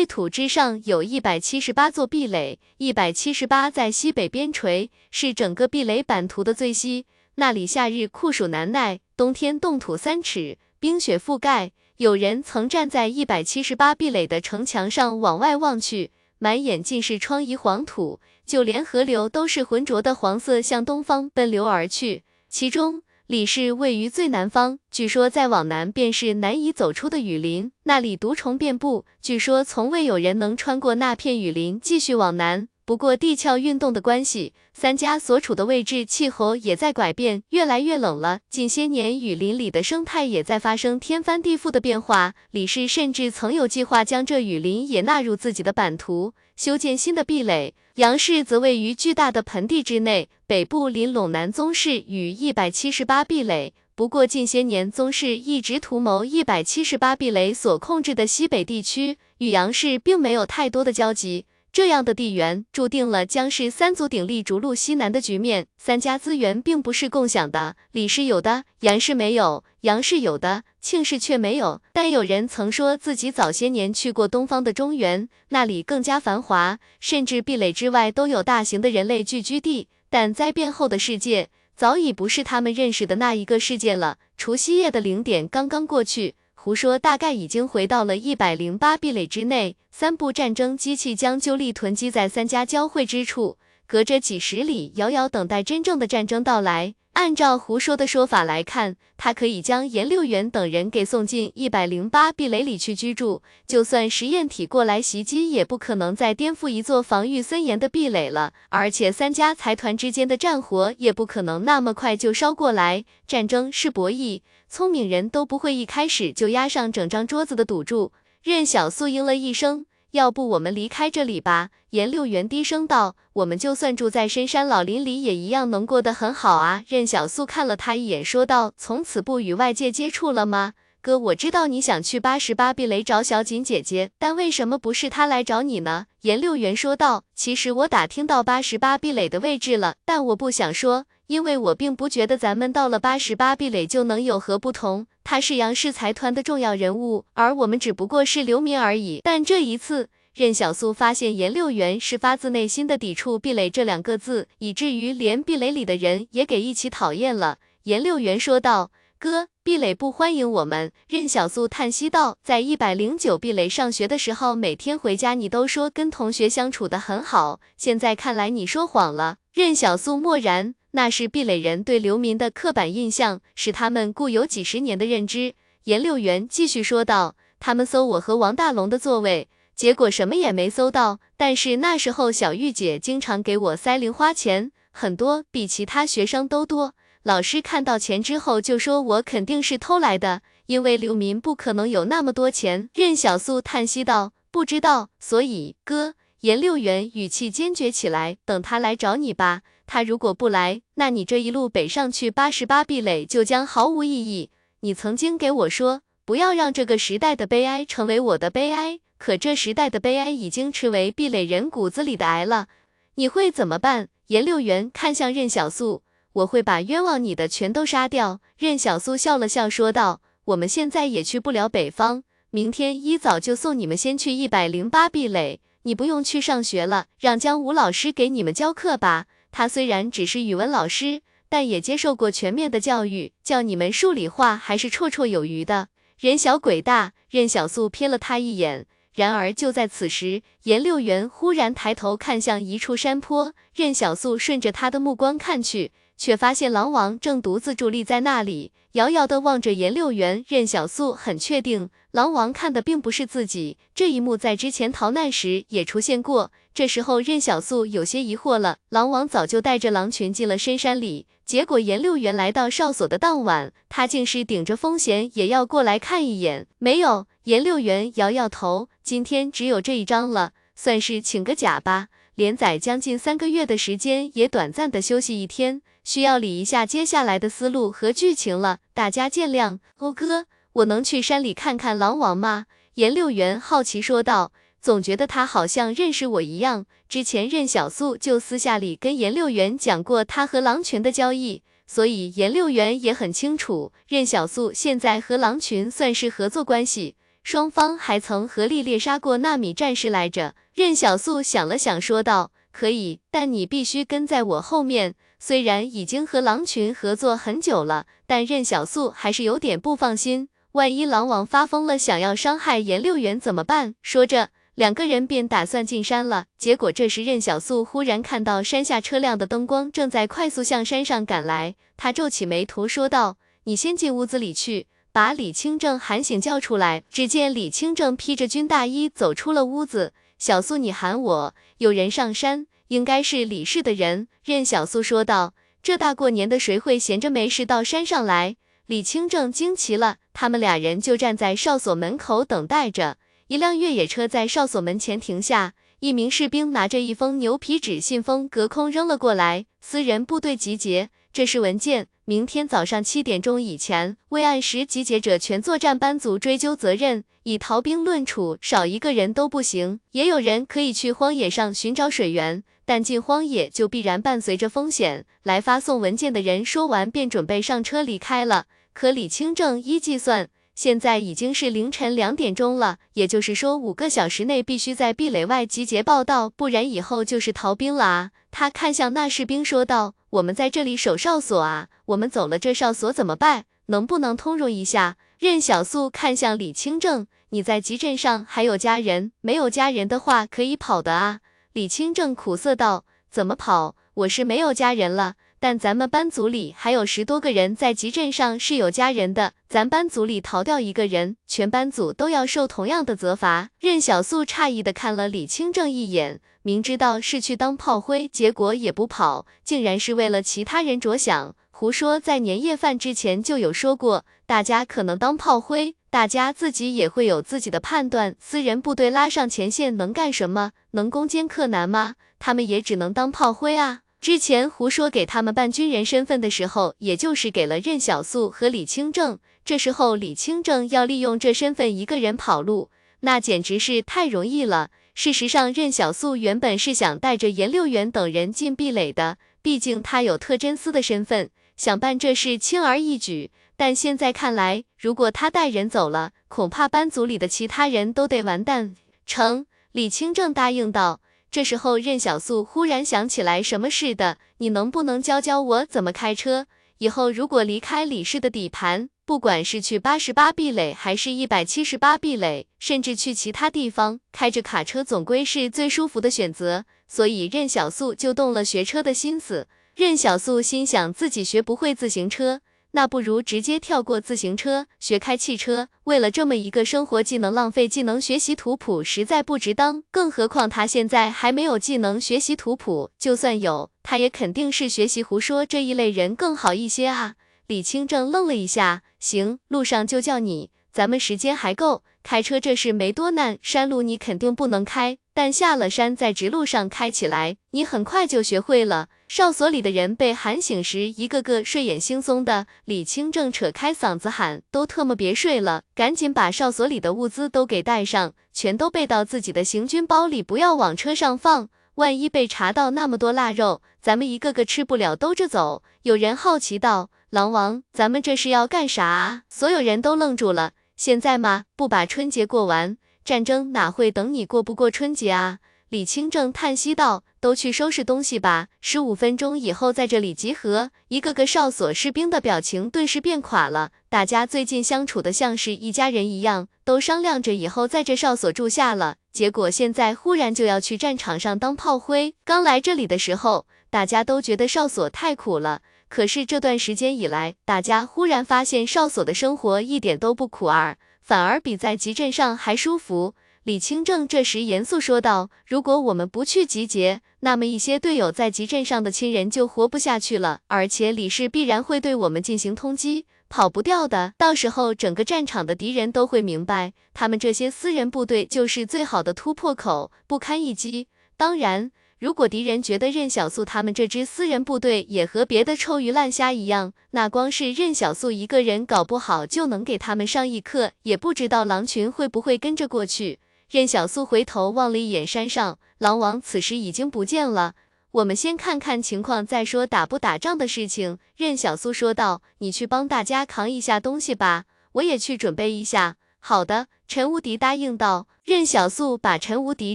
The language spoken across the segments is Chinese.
魏土之上有一百七十八座壁垒，一百七十八在西北边陲，是整个壁垒版图的最西。那里夏日酷暑难耐，冬天冻土三尺，冰雪覆盖。有人曾站在一百七十八壁垒的城墙上往外望去，满眼尽是疮痍黄土，就连河流都是浑浊的黄色，向东方奔流而去。其中李氏位于最南方，据说再往南便是难以走出的雨林，那里毒虫遍布，据说从未有人能穿过那片雨林继续往南。不过地壳运动的关系，三家所处的位置，气候也在改变，越来越冷了。近些年，雨林里的生态也在发生天翻地覆的变化。李氏甚至曾有计划将这雨林也纳入自己的版图，修建新的壁垒。杨氏则位于巨大的盆地之内，北部临陇南宗室与一百七十八壁垒。不过近些年，宗室一直图谋一百七十八壁垒所控制的西北地区，与杨氏并没有太多的交集。这样的地缘注定了将是三足鼎立逐鹿西南的局面。三家资源并不是共享的，李氏有的，杨氏没有；杨氏有的，庆氏却没有。但有人曾说自己早些年去过东方的中原，那里更加繁华，甚至壁垒之外都有大型的人类聚居地。但灾变后的世界早已不是他们认识的那一个世界了。除夕夜的零点刚刚过去。胡说，大概已经回到了一百零八壁垒之内。三部战争机器将就力囤积在三家交汇之处，隔着几十里，遥遥等待真正的战争到来。按照胡说的说法来看，他可以将颜六元等人给送进一百零八壁垒里去居住，就算实验体过来袭击，也不可能再颠覆一座防御森严的壁垒了。而且三家财团之间的战火也不可能那么快就烧过来。战争是博弈。聪明人都不会一开始就押上整张桌子的赌注。任小素应了一声，要不我们离开这里吧？颜六元低声道，我们就算住在深山老林里，也一样能过得很好啊。任小素看了他一眼，说道，从此不与外界接触了吗？哥，我知道你想去八十八壁垒找小锦姐姐，但为什么不是她来找你呢？颜六元说道，其实我打听到八十八壁垒的位置了，但我不想说。因为我并不觉得咱们到了八十八壁垒就能有何不同。他是杨氏财团的重要人物，而我们只不过是流民而已。但这一次，任小素发现颜六元是发自内心的抵触壁垒这两个字，以至于连壁垒里的人也给一起讨厌了。颜六元说道：“哥，壁垒不欢迎我们。”任小素叹息道：“在一百零九壁垒上学的时候，每天回家你都说跟同学相处的很好，现在看来你说谎了。”任小素默然。那是壁垒人对流民的刻板印象，是他们固有几十年的认知。颜六元继续说道：“他们搜我和王大龙的座位，结果什么也没搜到。但是那时候小玉姐经常给我塞零花钱，很多，比其他学生都多。老师看到钱之后就说我肯定是偷来的，因为流民不可能有那么多钱。”任小素叹息道：“不知道，所以哥。”颜六元语气坚决起来：“等他来找你吧。”他如果不来，那你这一路北上去八十八壁垒就将毫无意义。你曾经给我说，不要让这个时代的悲哀成为我的悲哀，可这时代的悲哀已经吃为壁垒人骨子里的癌了。你会怎么办？颜六元看向任小素，我会把冤枉你的全都杀掉。任小素笑了笑说道，我们现在也去不了北方，明天一早就送你们先去一百零八壁垒，你不用去上学了，让姜武老师给你们教课吧。他虽然只是语文老师，但也接受过全面的教育，教你们数理化还是绰绰有余的。人小鬼大，任小素瞥了他一眼。然而就在此时，颜六元忽然抬头看向一处山坡，任小素顺着他的目光看去，却发现狼王正独自伫立在那里，遥遥地望着颜六元。任小素很确定。狼王看的并不是自己，这一幕在之前逃难时也出现过。这时候任小素有些疑惑了，狼王早就带着狼群进了深山里，结果颜六元来到哨所的当晚，他竟是顶着风险也要过来看一眼。没有，颜六元摇摇头，今天只有这一章了，算是请个假吧。连载将近三个月的时间，也短暂的休息一天，需要理一下接下来的思路和剧情了，大家见谅。欧哥。我能去山里看看狼王吗？颜六元好奇说道。总觉得他好像认识我一样。之前任小素就私下里跟颜六元讲过他和狼群的交易，所以颜六元也很清楚，任小素现在和狼群算是合作关系。双方还曾合力猎杀过纳米战士来着。任小素想了想，说道：“可以，但你必须跟在我后面。”虽然已经和狼群合作很久了，但任小素还是有点不放心。万一狼王发疯了，想要伤害颜六元怎么办？说着。两个人便打算进山了，结果这时任小素忽然看到山下车辆的灯光正在快速向山上赶来，他皱起眉头说道：“你先进屋子里去，把李清正喊醒叫出来。”只见李清正披着军大衣走出了屋子，小素你喊我，有人上山，应该是李氏的人。任小素说道：“这大过年的，谁会闲着没事到山上来？”李清正惊奇了，他们俩人就站在哨所门口等待着。一辆越野车在哨所门前停下，一名士兵拿着一封牛皮纸信封隔空扔了过来。私人部队集结，这是文件。明天早上七点钟以前未按时集结者全作战班组追究责任。以逃兵论处，少一个人都不行。也有人可以去荒野上寻找水源，但进荒野就必然伴随着风险。来发送文件的人说完便准备上车离开了。可李清正一计算。现在已经是凌晨两点钟了，也就是说五个小时内必须在壁垒外集结报道，不然以后就是逃兵了啊！他看向那士兵说道：“我们在这里守哨所啊，我们走了这哨所怎么办？能不能通融一下？”任小素看向李清正：“你在集镇上还有家人？没有家人的话可以跑的啊。”李清正苦涩道：“怎么跑？我是没有家人了。”但咱们班组里还有十多个人在集镇上是有家人的，咱班组里逃掉一个人，全班组都要受同样的责罚。任小素诧异的看了李清正一眼，明知道是去当炮灰，结果也不跑，竟然是为了其他人着想。胡说，在年夜饭之前就有说过，大家可能当炮灰，大家自己也会有自己的判断。私人部队拉上前线能干什么？能攻坚克难吗？他们也只能当炮灰啊。之前胡说给他们办军人身份的时候，也就是给了任小素和李清正。这时候李清正要利用这身份一个人跑路，那简直是太容易了。事实上，任小素原本是想带着颜六元等人进壁垒的，毕竟他有特侦司的身份，想办这事轻而易举。但现在看来，如果他带人走了，恐怕班组里的其他人都得完蛋。成，李清正答应道。这时候，任小素忽然想起来什么似的，你能不能教教我怎么开车？以后如果离开李氏的底盘，不管是去八十八壁垒，还是一百七十八壁垒，甚至去其他地方，开着卡车总归是最舒服的选择。所以任小素就动了学车的心思。任小素心想，自己学不会自行车。那不如直接跳过自行车，学开汽车。为了这么一个生活技能，浪费技能学习图谱实在不值当。更何况他现在还没有技能学习图谱，就算有，他也肯定是学习胡说这一类人更好一些啊。李清正愣了一下，行，路上就叫你，咱们时间还够。开车这事没多难，山路你肯定不能开，但下了山在直路上开起来，你很快就学会了。哨所里的人被喊醒时，一个个睡眼惺忪的。李清正扯开嗓子喊：“都特么别睡了，赶紧把哨所里的物资都给带上，全都备到自己的行军包里，不要往车上放。万一被查到那么多腊肉，咱们一个个吃不了兜着走。”有人好奇道：“狼王，咱们这是要干啥？”所有人都愣住了。现在吗？不把春节过完，战争哪会等你过不过春节啊？李清正叹息道。都去收拾东西吧，十五分钟以后在这里集合。一个个哨所士兵的表情顿时变垮了，大家最近相处的像是一家人一样，都商量着以后在这哨所住下了。结果现在忽然就要去战场上当炮灰。刚来这里的时候，大家都觉得哨所太苦了，可是这段时间以来，大家忽然发现哨所的生活一点都不苦儿，反而比在集镇上还舒服。李清正这时严肃说道：“如果我们不去集结，那么一些队友在集镇上的亲人就活不下去了，而且李氏必然会对我们进行通缉，跑不掉的。到时候整个战场的敌人都会明白，他们这些私人部队就是最好的突破口，不堪一击。当然，如果敌人觉得任小素他们这支私人部队也和别的臭鱼烂虾一样，那光是任小素一个人，搞不好就能给他们上一课，也不知道狼群会不会跟着过去。”任小素回头望了一眼山上，狼王此时已经不见了。我们先看看情况再说打不打仗的事情。任小素说道：“你去帮大家扛一下东西吧，我也去准备一下。”好的，陈无敌答应道。任小素把陈无敌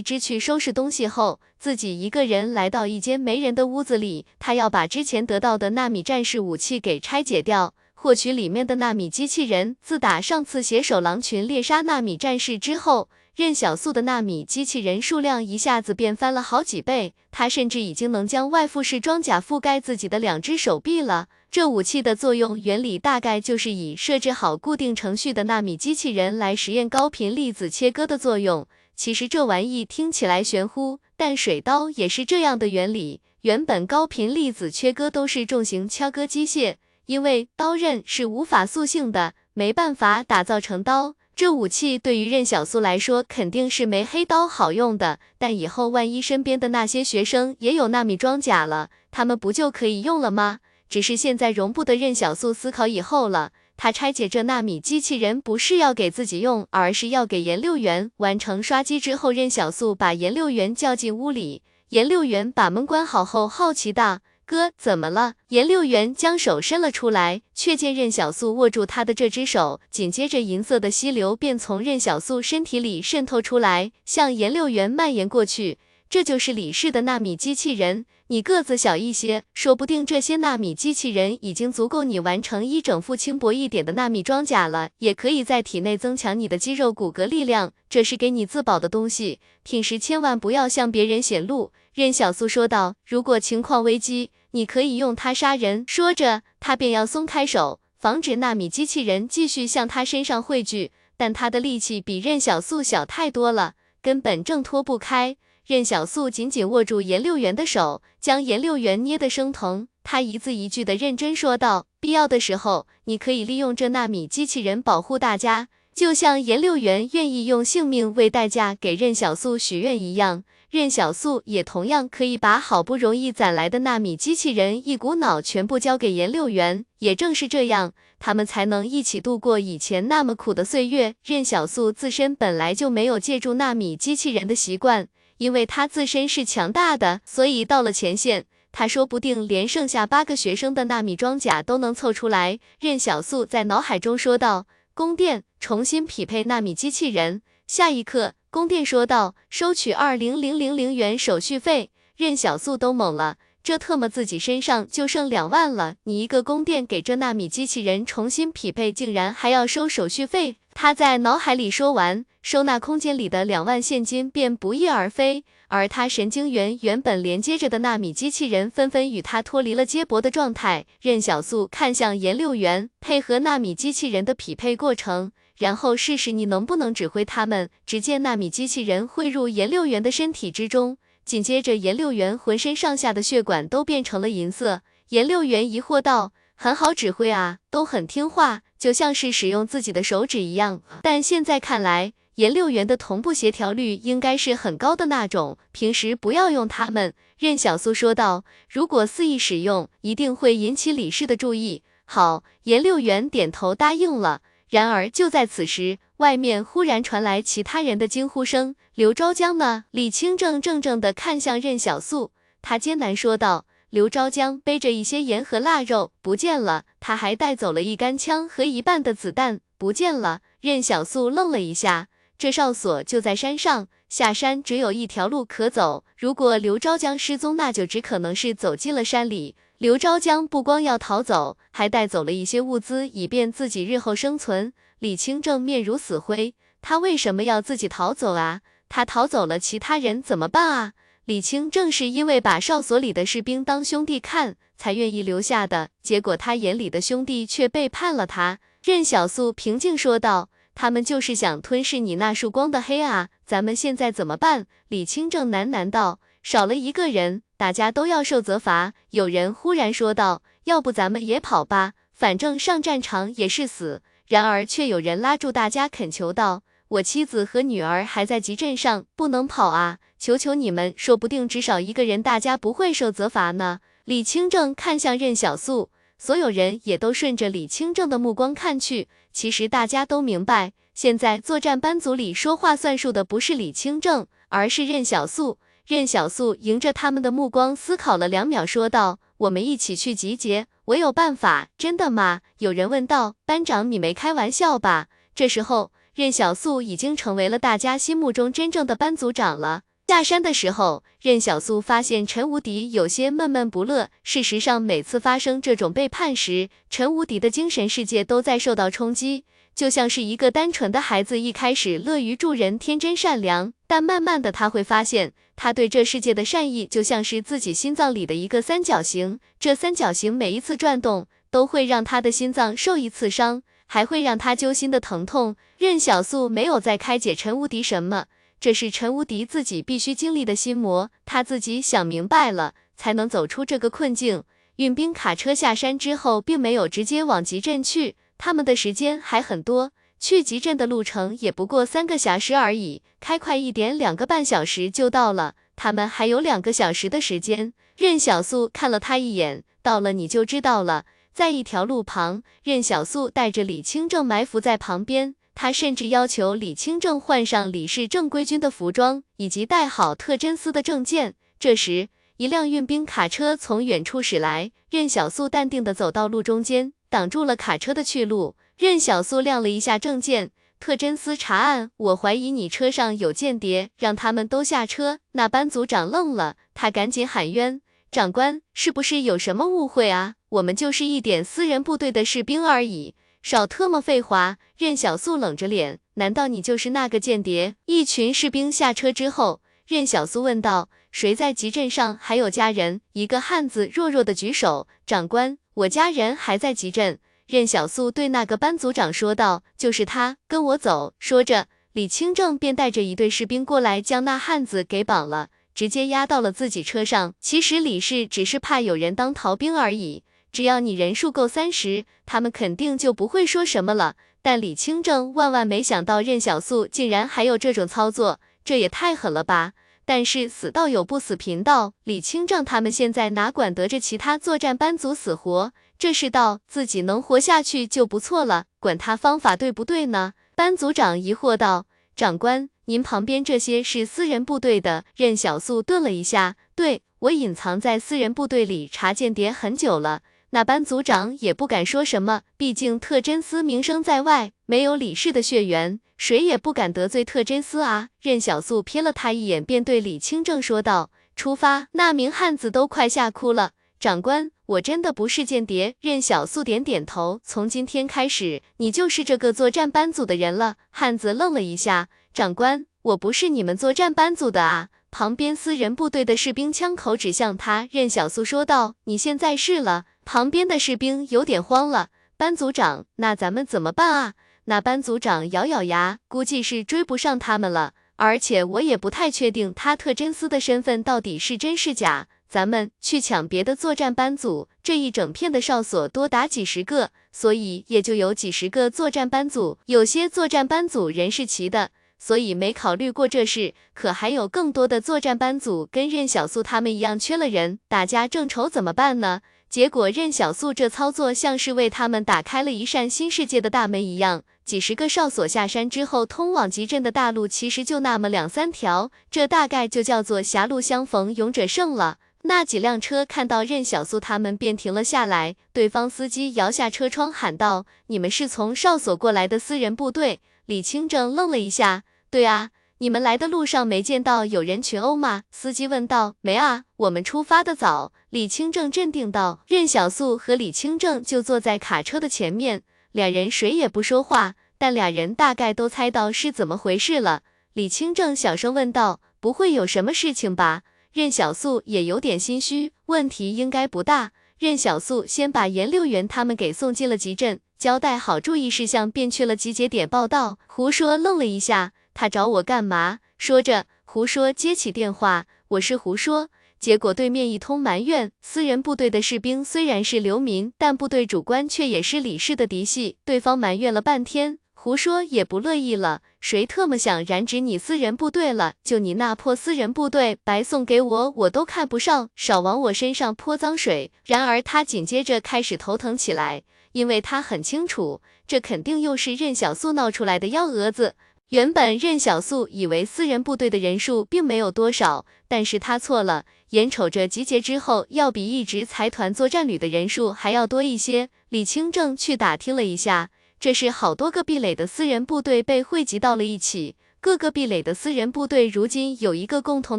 支去收拾东西后，自己一个人来到一间没人的屋子里，他要把之前得到的纳米战士武器给拆解掉。获取里面的纳米机器人。自打上次携手狼群猎杀纳米战士之后，任小素的纳米机器人数量一下子变翻了好几倍。他甚至已经能将外附式装甲覆盖自己的两只手臂了。这武器的作用原理大概就是以设置好固定程序的纳米机器人来实验高频粒子切割的作用。其实这玩意听起来玄乎，但水刀也是这样的原理。原本高频粒子切割都是重型敲割机械。因为刀刃是无法塑性的，没办法打造成刀。这武器对于任小素来说肯定是没黑刀好用的。但以后万一身边的那些学生也有纳米装甲了，他们不就可以用了吗？只是现在容不得任小素思考以后了。他拆解这纳米机器人不是要给自己用，而是要给颜六元。完成刷机之后，任小素把颜六元叫进屋里。颜六元把门关好后，好奇道。哥，怎么了？颜六元将手伸了出来，却见任小素握住他的这只手，紧接着银色的溪流便从任小素身体里渗透出来，向颜六元蔓延过去。这就是李氏的纳米机器人。你个子小一些，说不定这些纳米机器人已经足够你完成一整副轻薄一点的纳米装甲了，也可以在体内增强你的肌肉骨骼力量。这是给你自保的东西，平时千万不要向别人显露。任小素说道：“如果情况危机，你可以用它杀人。”说着，他便要松开手，防止纳米机器人继续向他身上汇聚。但他的力气比任小素小太多了，根本挣脱不开。任小素紧紧握住颜六元的手，将颜六元捏得生疼。他一字一句的认真说道：“必要的时候，你可以利用这纳米机器人保护大家，就像颜六元愿意用性命为代价给任小素许愿一样。”任小素也同样可以把好不容易攒来的纳米机器人一股脑全部交给颜六元，也正是这样，他们才能一起度过以前那么苦的岁月。任小素自身本来就没有借助纳米机器人的习惯，因为他自身是强大的，所以到了前线，他说不定连剩下八个学生的纳米装甲都能凑出来。任小素在脑海中说道：“宫殿，重新匹配纳米机器人。”下一刻。宫殿说道：“收取二零零零零元手续费。”任小素都懵了，这特么自己身上就剩两万了，你一个宫殿给这纳米机器人重新匹配，竟然还要收手续费？他在脑海里说完，收纳空间里的两万现金便不翼而飞，而他神经元原本连接着的纳米机器人纷纷与他脱离了接驳的状态。任小素看向颜六元，配合纳米机器人的匹配过程。然后试试你能不能指挥他们。只见纳米机器人汇入颜六元的身体之中，紧接着颜六元浑身上下的血管都变成了银色。颜六元疑惑道：“很好指挥啊，都很听话，就像是使用自己的手指一样。”但现在看来，颜六元的同步协调率应该是很高的那种。平时不要用它们。任小苏说道：“如果肆意使用，一定会引起李氏的注意。”好，颜六元点头答应了。然而就在此时，外面忽然传来其他人的惊呼声：“刘昭江呢？”李清正怔怔地看向任小素，他艰难说道：“刘昭江背着一些盐和腊肉不见了，他还带走了一杆枪和一半的子弹，不见了。”任小素愣了一下，这哨所就在山上，下山只有一条路可走。如果刘昭江失踪，那就只可能是走进了山里。刘昭江不光要逃走，还带走了一些物资，以便自己日后生存。李清正面如死灰，他为什么要自己逃走啊？他逃走了，其他人怎么办啊？李清正是因为把哨所里的士兵当兄弟看，才愿意留下的，结果他眼里的兄弟却背叛了他。任小素平静说道：“他们就是想吞噬你那束光的黑啊！咱们现在怎么办？”李清正喃喃道：“少了一个人。”大家都要受责罚。有人忽然说道：“要不咱们也跑吧，反正上战场也是死。”然而却有人拉住大家，恳求道：“我妻子和女儿还在集镇上，不能跑啊！求求你们，说不定只少一个人，大家不会受责罚呢。”李清正看向任小素，所有人也都顺着李清正的目光看去。其实大家都明白，现在作战班组里说话算数的不是李清正，而是任小素。任小素迎着他们的目光思考了两秒，说道：“我们一起去集结，我有办法。”真的吗？有人问道。班长，你没开玩笑吧？这时候，任小素已经成为了大家心目中真正的班组长了。下山的时候，任小素发现陈无敌有些闷闷不乐。事实上，每次发生这种背叛时，陈无敌的精神世界都在受到冲击，就像是一个单纯的孩子，一开始乐于助人，天真善良，但慢慢的他会发现，他对这世界的善意就像是自己心脏里的一个三角形，这三角形每一次转动，都会让他的心脏受一次伤，还会让他揪心的疼痛。任小素没有再开解陈无敌什么。这是陈无敌自己必须经历的心魔，他自己想明白了，才能走出这个困境。运兵卡车下山之后，并没有直接往集镇去，他们的时间还很多，去集镇的路程也不过三个小时而已，开快一点，两个半小时就到了。他们还有两个小时的时间。任小素看了他一眼，到了你就知道了。在一条路旁，任小素带着李清正埋伏在旁边。他甚至要求李清正换上李氏正规军的服装，以及带好特侦司的证件。这时，一辆运兵卡车从远处驶来，任小素淡定地走到路中间，挡住了卡车的去路。任小苏亮了一下证件，特侦司查案，我怀疑你车上有间谍，让他们都下车。那班组长愣了，他赶紧喊冤：长官，是不是有什么误会啊？我们就是一点私人部队的士兵而已。少特么废话！任小苏冷着脸，难道你就是那个间谍？一群士兵下车之后，任小苏问道：“谁在集镇上还有家人？”一个汉子弱弱的举手：“长官，我家人还在集镇。”任小素对那个班组长说道：“就是他，跟我走。”说着，李清正便带着一队士兵过来，将那汉子给绑了，直接押到了自己车上。其实李氏只是怕有人当逃兵而已。只要你人数够三十，他们肯定就不会说什么了。但李清正万万没想到任小素竟然还有这种操作，这也太狠了吧！但是死道友不死贫道，李清正他们现在哪管得着其他作战班组死活？这世道自己能活下去就不错了，管他方法对不对呢？班组长疑惑道：“长官，您旁边这些是私人部队的？”任小素顿了一下，对我隐藏在私人部队里查间谍很久了。那班组长也不敢说什么，毕竟特侦司名声在外，没有李氏的血缘，谁也不敢得罪特侦司啊。任小素瞥了他一眼，便对李清正说道：“出发。”那名汉子都快吓哭了。长官，我真的不是间谍。任小素点点头，从今天开始，你就是这个作战班组的人了。汉子愣了一下，长官，我不是你们作战班组的啊。旁边私人部队的士兵枪口指向他，任小素说道：“你现在是了。”旁边的士兵有点慌了，班组长，那咱们怎么办啊？那班组长咬咬牙，估计是追不上他们了，而且我也不太确定他特侦司的身份到底是真是假。咱们去抢别的作战班组，这一整片的哨所多达几十个，所以也就有几十个作战班组。有些作战班组人是齐的，所以没考虑过这事。可还有更多的作战班组跟任小素他们一样缺了人，大家正愁怎么办呢？结果任小素这操作像是为他们打开了一扇新世界的大门一样。几十个哨所下山之后，通往集镇的大路其实就那么两三条，这大概就叫做狭路相逢勇者胜了。那几辆车看到任小素他们便停了下来，对方司机摇下车窗喊道：“你们是从哨所过来的私人部队？”李清正愣了一下：“对啊。”你们来的路上没见到有人群殴吗？司机问道。没啊，我们出发的早。李清正镇定道。任小素和李清正就坐在卡车的前面，两人谁也不说话，但俩人大概都猜到是怎么回事了。李清正小声问道：“不会有什么事情吧？”任小素也有点心虚，问题应该不大。任小素先把严六元他们给送进了集镇，交代好注意事项，便去了集结点报道。胡说愣了一下。他找我干嘛？说着，胡说接起电话，我是胡说。结果对面一通埋怨，私人部队的士兵虽然是流民，但部队主官却也是李氏的嫡系。对方埋怨了半天，胡说也不乐意了。谁特么想染指你私人部队了？就你那破私人部队，白送给我我都看不上，少往我身上泼脏水。然而他紧接着开始头疼起来，因为他很清楚，这肯定又是任小素闹出来的幺蛾子。原本任小素以为私人部队的人数并没有多少，但是他错了。眼瞅着集结之后，要比一直财团作战旅的人数还要多一些。李清正去打听了一下，这是好多个壁垒的私人部队被汇集到了一起。各个壁垒的私人部队如今有一个共同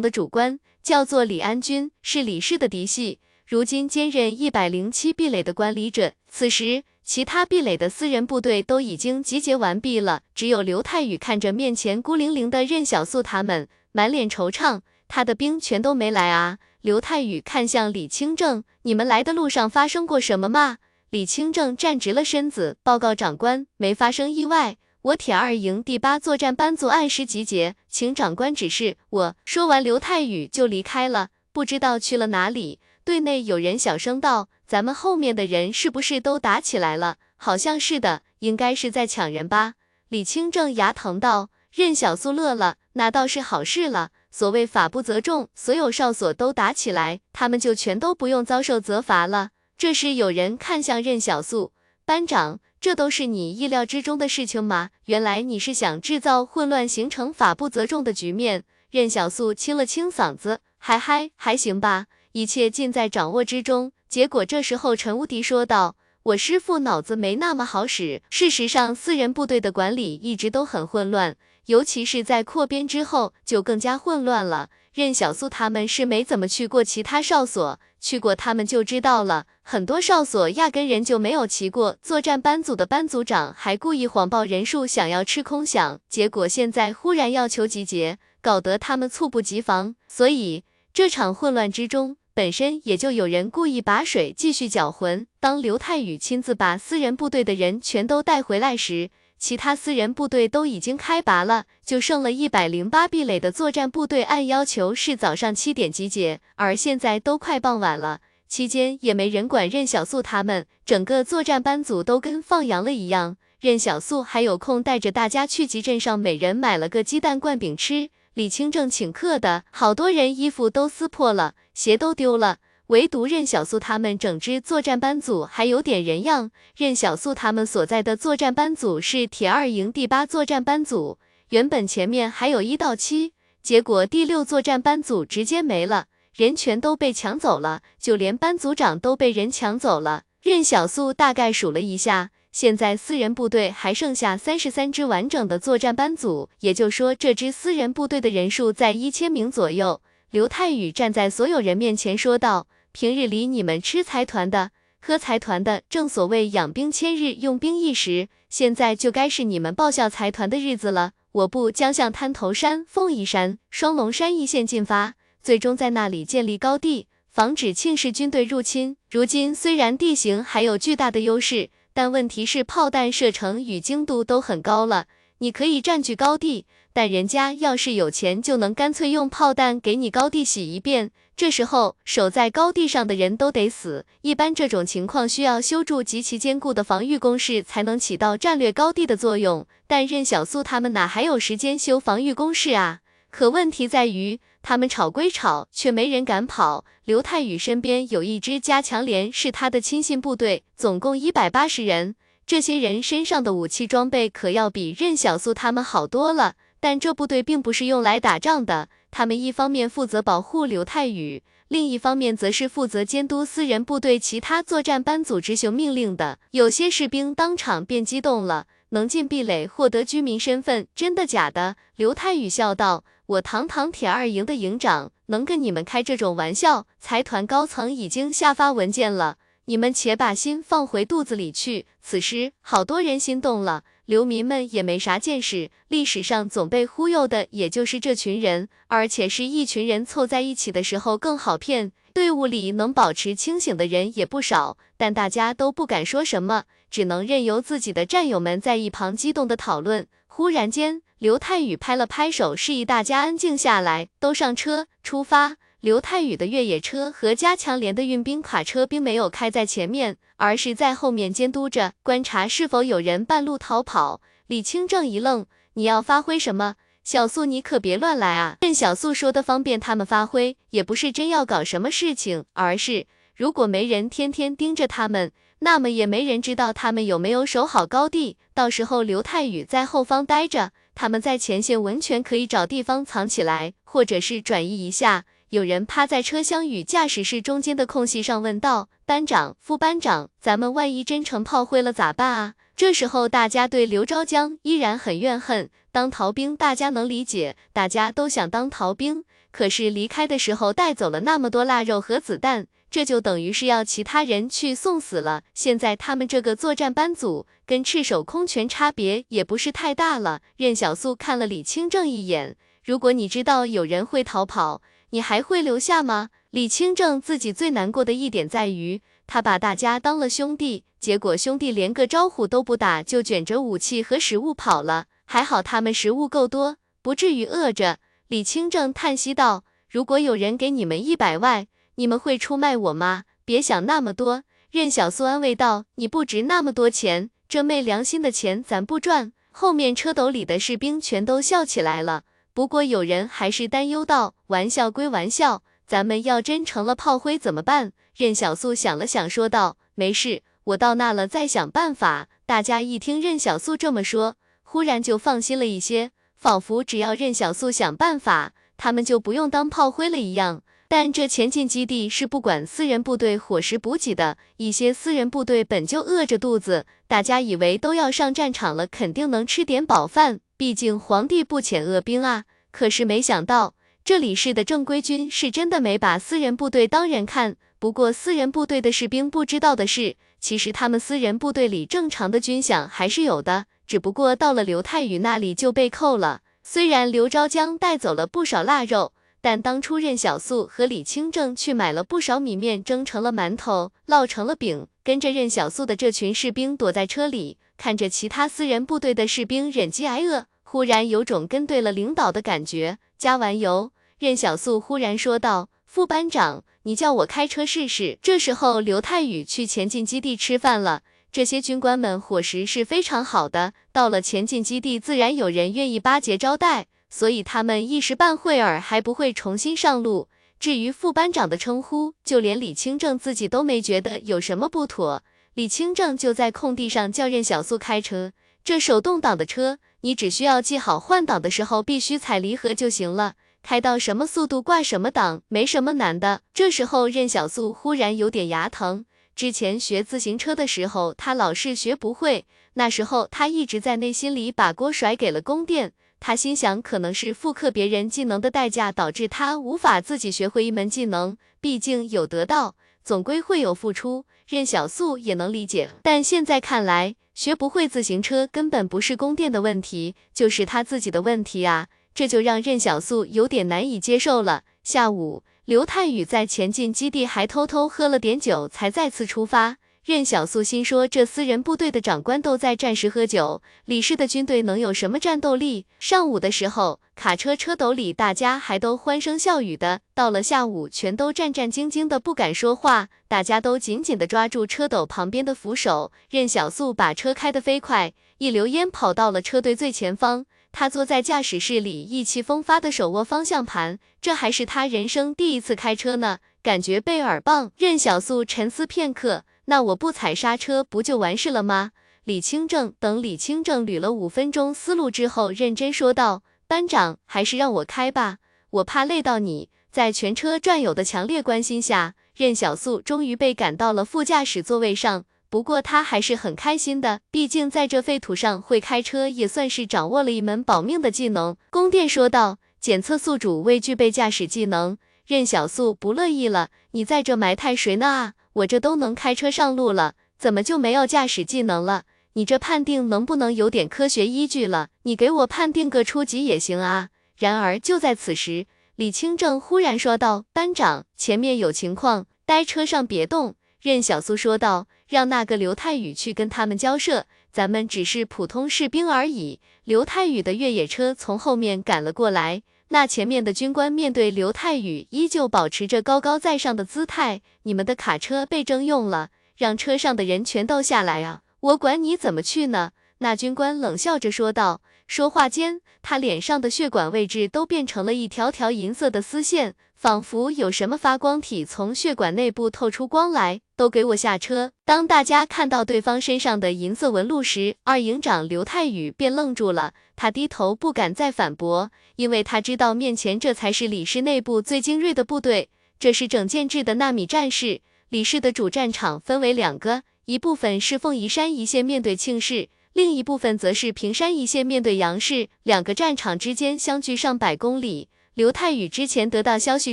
的主官，叫做李安军，是李氏的嫡系，如今兼任一百零七壁垒的管理者。此时，其他壁垒的私人部队都已经集结完毕了，只有刘太宇看着面前孤零零的任小素他们，满脸惆怅。他的兵全都没来啊！刘太宇看向李清正：“你们来的路上发生过什么吗？”李清正站直了身子，报告长官，没发生意外。我铁二营第八作战班组按时集结，请长官指示。我说完，刘太宇就离开了，不知道去了哪里。队内有人小声道：“咱们后面的人是不是都打起来了？”好像是的，应该是在抢人吧。李清正牙疼道。任小素乐了，那倒是好事了。所谓法不责众，所有哨所都打起来，他们就全都不用遭受责罚了。这时有人看向任小素班长。这都是你意料之中的事情吗？原来你是想制造混乱，形成法不责众的局面。任小素清了清嗓子，还还还行吧，一切尽在掌握之中。结果这时候陈无敌说道：“我师父脑子没那么好使。事实上，私人部队的管理一直都很混乱，尤其是在扩编之后，就更加混乱了。任小素他们是没怎么去过其他哨所。”去过他们就知道了，很多哨所压根人就没有齐过。作战班组的班组长还故意谎报人数，想要吃空饷，结果现在忽然要求集结，搞得他们猝不及防。所以这场混乱之中，本身也就有人故意把水继续搅浑。当刘太宇亲自把私人部队的人全都带回来时，其他私人部队都已经开拔了，就剩了一百零八壁垒的作战部队，按要求是早上七点集结，而现在都快傍晚了，期间也没人管任小素他们，整个作战班组都跟放羊了一样。任小素还有空带着大家去集镇上，每人买了个鸡蛋灌饼吃。李清正请客的好多人衣服都撕破了，鞋都丢了。唯独任小素他们整支作战班组还有点人样。任小素他们所在的作战班组是铁二营第八作战班组，原本前面还有一到七，结果第六作战班组直接没了，人全都被抢走了，就连班组长都被人抢走了。任小素大概数了一下，现在私人部队还剩下三十三支完整的作战班组，也就说这支私人部队的人数在一千名左右。刘太宇站在所有人面前说道。平日里你们吃财团的，喝财团的，正所谓养兵千日，用兵一时。现在就该是你们报效财团的日子了。我部将向滩头山、凤仪山、双龙山一线进发，最终在那里建立高地，防止庆氏军队入侵。如今虽然地形还有巨大的优势，但问题是炮弹射程与精度都很高了。你可以占据高地，但人家要是有钱，就能干脆用炮弹给你高地洗一遍。这时候守在高地上的人都得死。一般这种情况需要修筑极其坚固的防御工事，才能起到战略高地的作用。但任小苏他们哪还有时间修防御工事啊？可问题在于，他们吵归吵，却没人敢跑。刘太宇身边有一支加强连，是他的亲信部队，总共一百八十人。这些人身上的武器装备可要比任小苏他们好多了。但这部队并不是用来打仗的。他们一方面负责保护刘太宇，另一方面则是负责监督私人部队其他作战班组执行命令的。有些士兵当场便激动了，能进壁垒获得居民身份，真的假的？刘太宇笑道：“我堂堂铁二营的营长，能跟你们开这种玩笑？财团高层已经下发文件了，你们且把心放回肚子里去。”此时，好多人心动了。流民们也没啥见识，历史上总被忽悠的也就是这群人，而且是一群人凑在一起的时候更好骗。队伍里能保持清醒的人也不少，但大家都不敢说什么，只能任由自己的战友们在一旁激动的讨论。忽然间，刘太宇拍了拍手，示意大家安静下来，都上车出发。刘太宇的越野车和加强连的运兵卡车并没有开在前面，而是在后面监督着，观察是否有人半路逃跑。李清正一愣：“你要发挥什么？小素，你可别乱来啊！”任小素说的方便他们发挥，也不是真要搞什么事情，而是如果没人天天盯着他们，那么也没人知道他们有没有守好高地。到时候刘太宇在后方待着，他们在前线完全可以找地方藏起来，或者是转移一下。有人趴在车厢与驾驶室中间的空隙上问道：“班长、副班长，咱们万一真成炮灰了咋办啊？”这时候大家对刘昭江依然很怨恨。当逃兵，大家能理解，大家都想当逃兵。可是离开的时候带走了那么多腊肉和子弹，这就等于是要其他人去送死了。现在他们这个作战班组跟赤手空拳差别也不是太大了。任小素看了李清正一眼，如果你知道有人会逃跑，你还会留下吗？李清正自己最难过的一点在于，他把大家当了兄弟，结果兄弟连个招呼都不打，就卷着武器和食物跑了。还好他们食物够多，不至于饿着。李清正叹息道：“如果有人给你们一百万，你们会出卖我吗？别想那么多。”任小苏安慰道：“你不值那么多钱，这昧良心的钱咱不赚。”后面车斗里的士兵全都笑起来了。不过有人还是担忧道：“玩笑归玩笑，咱们要真成了炮灰怎么办？”任小素想了想，说道：“没事，我到那了再想办法。”大家一听任小素这么说，忽然就放心了一些，仿佛只要任小素想办法，他们就不用当炮灰了一样。但这前进基地是不管私人部队伙食补给的，一些私人部队本就饿着肚子，大家以为都要上战场了，肯定能吃点饱饭，毕竟皇帝不遣恶兵啊。可是没想到，这李氏的正规军是真的没把私人部队当人看。不过私人部队的士兵不知道的是，其实他们私人部队里正常的军饷还是有的。只不过到了刘太宇那里就被扣了。虽然刘昭江带走了不少腊肉，但当初任小素和李清正去买了不少米面，蒸成了馒头，烙成了饼。跟着任小素的这群士兵躲在车里，看着其他私人部队的士兵忍饥挨饿，忽然有种跟对了领导的感觉。加完油，任小素忽然说道：“副班长，你叫我开车试试。”这时候刘太宇去前进基地吃饭了。这些军官们伙食是非常好的，到了前进基地，自然有人愿意巴结招待，所以他们一时半会儿还不会重新上路。至于副班长的称呼，就连李清正自己都没觉得有什么不妥。李清正就在空地上叫任小素开车，这手动挡的车，你只需要记好换挡的时候必须踩离合就行了，开到什么速度挂什么档，没什么难的。这时候任小素忽然有点牙疼。之前学自行车的时候，他老是学不会。那时候他一直在内心里把锅甩给了供电。他心想，可能是复刻别人技能的代价，导致他无法自己学会一门技能。毕竟有得到，总归会有付出。任小素也能理解。但现在看来，学不会自行车根本不是供电的问题，就是他自己的问题啊！这就让任小素有点难以接受了。下午。刘泰宇在前进基地还偷偷喝了点酒，才再次出发。任小素心说，这私人部队的长官都在战时喝酒，李氏的军队能有什么战斗力？上午的时候，卡车车斗里大家还都欢声笑语的，到了下午，全都战战兢兢的不敢说话，大家都紧紧的抓住车斗旁边的扶手。任小素把车开得飞快，一溜烟跑到了车队最前方。他坐在驾驶室里，意气风发的手握方向盘，这还是他人生第一次开车呢，感觉倍儿棒。任小素沉思片刻，那我不踩刹车不就完事了吗？李清正等李清正捋了五分钟思路之后，认真说道：“班长，还是让我开吧，我怕累到你。”在全车战友的强烈关心下，任小素终于被赶到了副驾驶座位上。不过他还是很开心的，毕竟在这废土上会开车，也算是掌握了一门保命的技能。宫殿说道：“检测宿主未具备驾驶技能。”任小素不乐意了：“你在这埋汰谁呢啊？我这都能开车上路了，怎么就没有驾驶技能了？你这判定能不能有点科学依据了？你给我判定个初级也行啊。”然而就在此时，李清正忽然说道：“班长，前面有情况，待车上别动。”任小苏说道。让那个刘太宇去跟他们交涉，咱们只是普通士兵而已。刘太宇的越野车从后面赶了过来，那前面的军官面对刘太宇，依旧保持着高高在上的姿态。你们的卡车被征用了，让车上的人全都下来啊！我管你怎么去呢？那军官冷笑着说道。说话间，他脸上的血管位置都变成了一条条银色的丝线，仿佛有什么发光体从血管内部透出光来。都给我下车！当大家看到对方身上的银色纹路时，二营长刘太宇便愣住了。他低头不敢再反驳，因为他知道面前这才是李氏内部最精锐的部队，这是整建制的纳米战士。李氏的主战场分为两个。一部分是凤仪山一线面对庆氏，另一部分则是平山一线面对杨氏，两个战场之间相距上百公里。刘太宇之前得到消息